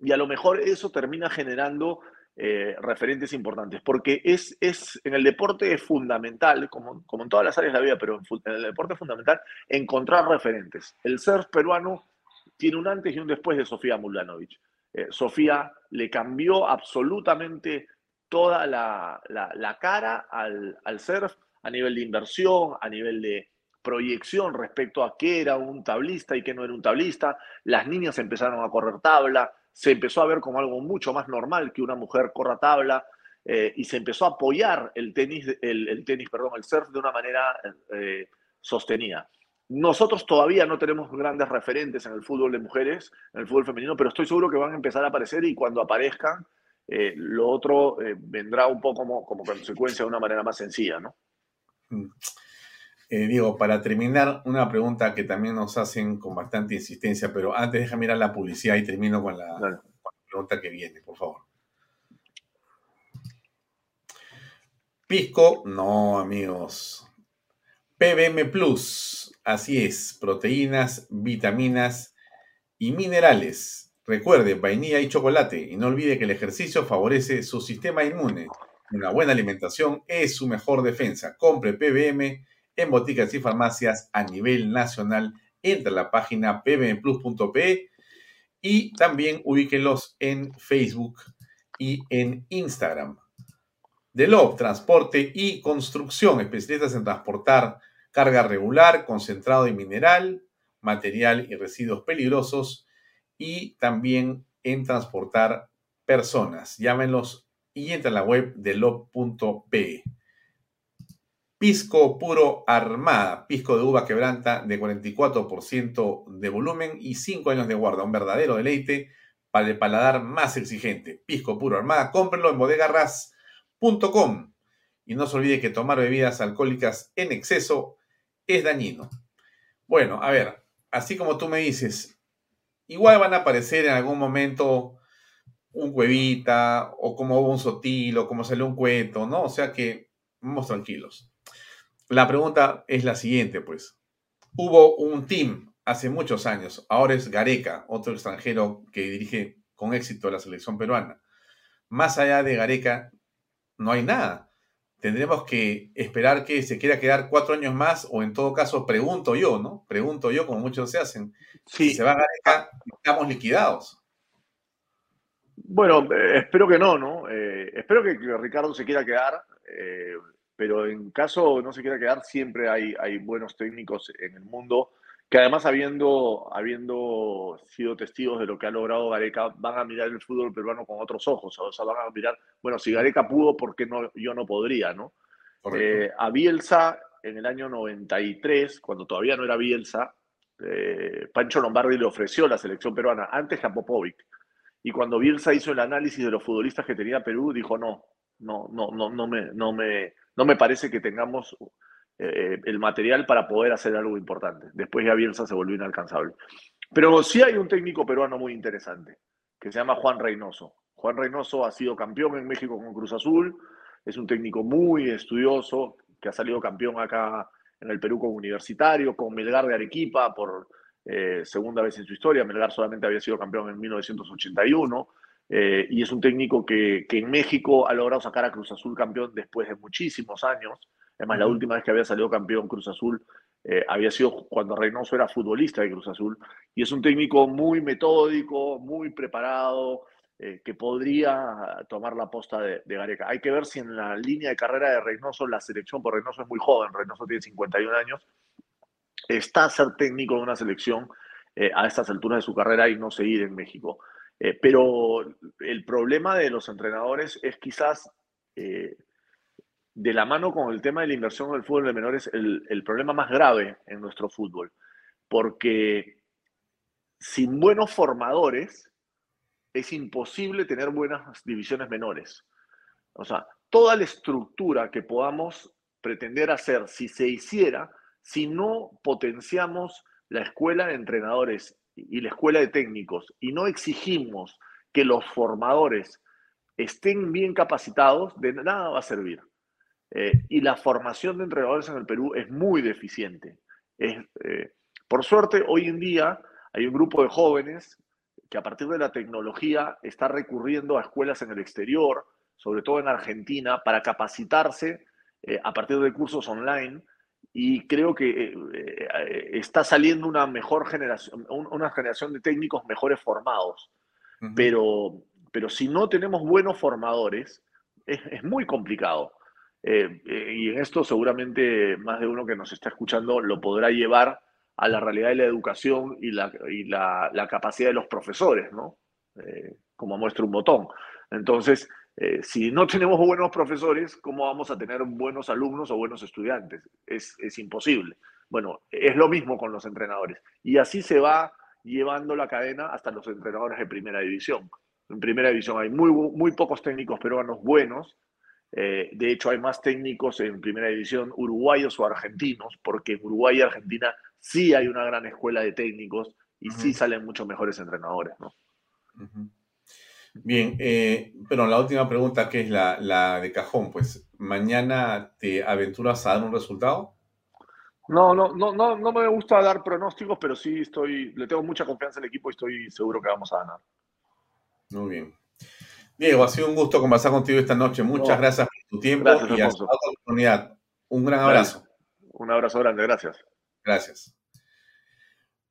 y a lo mejor eso termina generando eh, referentes importantes, porque es, es, en el deporte es fundamental, como, como en todas las áreas de la vida, pero en, el deporte es fundamental encontrar referentes. El surf peruano tiene un antes y un después de Sofía Mulanovic. Eh, Sofía le cambió absolutamente toda la, la, cara al, al surf a nivel de inversión, a nivel de, proyección respecto a qué era un tablista y qué no era un tablista. Las niñas empezaron a correr tabla, se empezó a ver como algo mucho más normal que una mujer corra tabla eh, y se empezó a apoyar el tenis, el, tenis, perdón, el surf de una manera eh, sostenida. Nosotros todavía no tenemos grandes referentes en el fútbol de mujeres, en el fútbol femenino, pero estoy seguro que van a empezar a aparecer y cuando aparezcan, eh, lo otro vendrá un poco como, como, consecuencia de una manera más sencilla, ¿no? Mm. Eh, Diego, para terminar, una pregunta que también nos hacen con bastante insistencia, pero antes deja mirar la publicidad y termino con la, pregunta que viene, por favor. Pisco, no, amigos. PBM Plus, así es, proteínas, vitaminas y minerales. Recuerde, vainilla y chocolate. Y no olvide que el ejercicio favorece su sistema inmune. Una buena alimentación es su mejor defensa. Compre PBM en boticas y farmacias a nivel nacional. Entra a la página pbmplus.pe y también ubíquenlos en Facebook y en Instagram. Delob, transporte y construcción, especialistas en transportar carga regular, concentrado y mineral, material y residuos peligrosos y también en transportar personas. Llámenlos y entra a la web delob.pe. Pisco puro armada, pisco de uva quebranta de 44% de volumen y 5 años de guarda, un verdadero deleite para el paladar más exigente. Pisco puro armada, cómprenlo en bodegarras.com. Y no se olvide que tomar bebidas alcohólicas en exceso es dañino. Bueno, a ver, así como tú me dices, igual van a aparecer en algún momento un cuevita o como un sotil o como salió un cueto, ¿no? O sea que vamos tranquilos. La pregunta es la siguiente, pues. Hubo un team hace muchos años, ahora es Gareca, otro extranjero que dirige con éxito la selección peruana. Más allá de Gareca, no hay nada. Tendremos que esperar que se quiera quedar cuatro años más, o en todo caso, pregunto yo, ¿no? Pregunto yo, como muchos se hacen. Si se va Gareca, estamos liquidados. Bueno, eh, espero que no, ¿no? Eh, espero que, Ricardo se quiera quedar. Eh, pero en caso no se quiera quedar, siempre hay, hay buenos técnicos en el mundo que además habiendo, habiendo sido testigos de lo que ha logrado Gareca, van a mirar el fútbol peruano con otros ojos, o sea, van a mirar, bueno, si Gareca pudo, ¿por qué no, yo no podría, no? Eh, a Bielsa, en el año 93, cuando todavía no era Bielsa, eh, Pancho Lombardi le ofreció la selección peruana antes que a Popovic. Y cuando Bielsa hizo el análisis de los futbolistas que tenía Perú, dijo, no, no, no, no, no me, no me, no me parece que tengamos eh, el material para poder hacer algo importante. Después ya Bielsa se volvió inalcanzable. Pero sí hay un técnico peruano muy interesante, que se llama Juan Reynoso. Juan Reynoso ha sido campeón en México con Cruz Azul, es un técnico muy estudioso que ha salido campeón acá en el Perú con Universitario, con Melgar de Arequipa por eh, segunda vez en su historia. Melgar solamente había sido campeón en 1981. Eh, y es un técnico que, que, en México ha logrado sacar a Cruz Azul campeón después de muchísimos años. Además, la última vez que había salido campeón Cruz Azul eh, había sido cuando Reynoso era futbolista de Cruz Azul. Y es un técnico muy metódico, muy preparado, eh, que podría tomar la posta de, Gareca. Hay que ver si en la línea de carrera de Reynoso, la selección, porque Reynoso es muy joven, Reynoso tiene 51 años, está a ser técnico de una selección a estas alturas de su carrera y no seguir en México. Eh, pero el problema de los entrenadores es quizás de la mano con el tema de la inversión en el fútbol de menores, el, el problema más grave en nuestro fútbol. Porque sin buenos formadores, es imposible tener buenas divisiones menores. O sea, toda la estructura que podamos pretender hacer, si se hiciera, si no potenciamos la escuela de entrenadores y la escuela de técnicos y no exigimos que los formadores estén bien capacitados, de nada va a servir. Eh, y la formación de entrenadores en el Perú es muy deficiente. Es, eh, por suerte, hoy en día hay un grupo de jóvenes que a partir de la tecnología está recurriendo a escuelas en el exterior, sobre todo en Argentina, para capacitarse eh, a partir de cursos online. Y creo que eh, eh, está saliendo una mejor generación, una generación de técnicos mejores formados. pero, pero si no tenemos buenos formadores, es, es muy complicado. y en esto seguramente más de uno que nos está escuchando lo podrá llevar a la realidad de la educación y la, y la, la capacidad de los profesores, ¿no? Eh, como muestra un botón. Entonces, eh, si no tenemos buenos profesores, ¿cómo vamos a tener buenos alumnos o buenos estudiantes? Es, es imposible. Bueno, es lo mismo con los entrenadores. Y así se va llevando la cadena hasta los entrenadores de primera división. En primera división hay muy, muy pocos técnicos peruanos buenos. Eh, de hecho, hay más técnicos en primera división uruguayos o argentinos, porque en Uruguay y Argentina sí hay una gran escuela de técnicos y sí salen muchos mejores entrenadores, ¿no? Bien, eh, pero la última pregunta que es la, de cajón, pues, ¿mañana te aventuras a dar un resultado? No, no, no, no, no me gusta dar pronósticos, pero sí estoy, le tengo mucha confianza al equipo y estoy seguro que vamos a ganar. Muy bien. Diego, ha sido un gusto conversar contigo esta noche. Muchas gracias por tu tiempo y otra oportunidad. Un gran abrazo. Un abrazo grande, gracias. Gracias.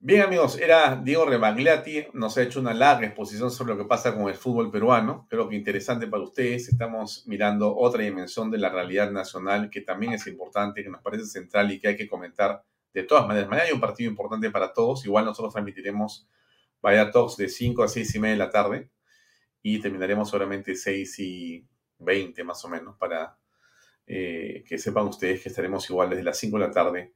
Bien amigos, era Diego Rebagliati, nos ha hecho una larga exposición sobre lo que pasa con el fútbol peruano, creo que interesante para ustedes, estamos mirando otra dimensión de la realidad nacional que también es importante, que nos parece central y que hay que comentar de todas maneras. Mañana hay un partido importante para todos, igual nosotros transmitiremos Vaya Talks de 5 a 6 y media de la tarde y terminaremos solamente 6 y 20 más o menos para eh, que sepan ustedes que estaremos igual desde las 5 de la tarde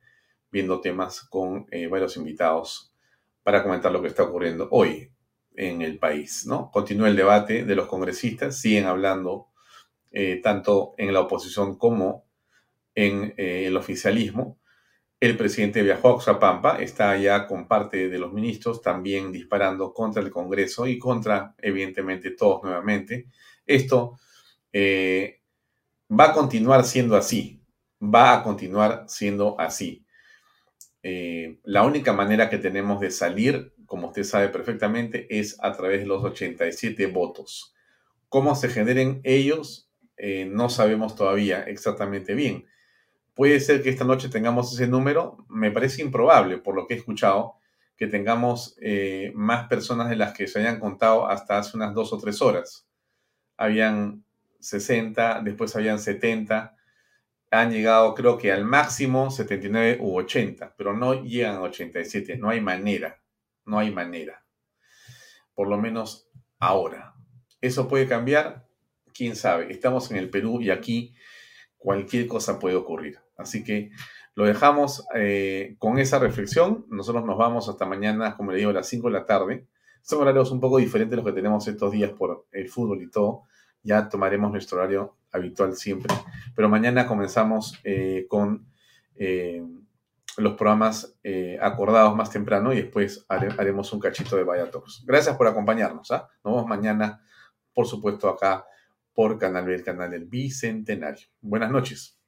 viendo temas con eh, varios invitados para comentar lo que está ocurriendo hoy en el país. ¿no? Continúa el debate de los congresistas, siguen hablando eh, tanto en la oposición como en eh, el oficialismo. El presidente viajó a Oxapampa, está allá con parte de los ministros también disparando contra el Congreso y contra, evidentemente, todos nuevamente. Esto va a continuar siendo así, va a continuar siendo así. Eh, la única manera que tenemos de salir, como usted sabe perfectamente, es a través de los 87 votos. ¿Cómo se generen ellos? Eh, no sabemos todavía exactamente bien. Puede ser que esta noche tengamos ese número, me parece improbable, por lo que he escuchado, que tengamos eh, más personas de las que se hayan contado hasta hace unas dos o tres horas. Habían 60, después habían 70, han llegado creo que al máximo 79 u 80, pero no llegan a 87, no hay manera, no hay manera. Por lo menos ahora. ¿Eso puede cambiar? ¿Quién sabe? Estamos en el Perú y aquí cualquier cosa puede ocurrir. Así que lo dejamos eh, con esa reflexión. Nosotros nos vamos hasta mañana, como le digo, a las 5 de la tarde. Son horarios un poco diferentes los que tenemos estos días por el fútbol y todo. Ya tomaremos nuestro horario habitual siempre. Pero mañana comenzamos eh, con eh, los programas eh, acordados más temprano y después haremos un cachito de Vaya Gracias por acompañarnos. ¿ah? Nos vemos mañana por supuesto acá por Canal B, el canal del Bicentenario. Buenas noches.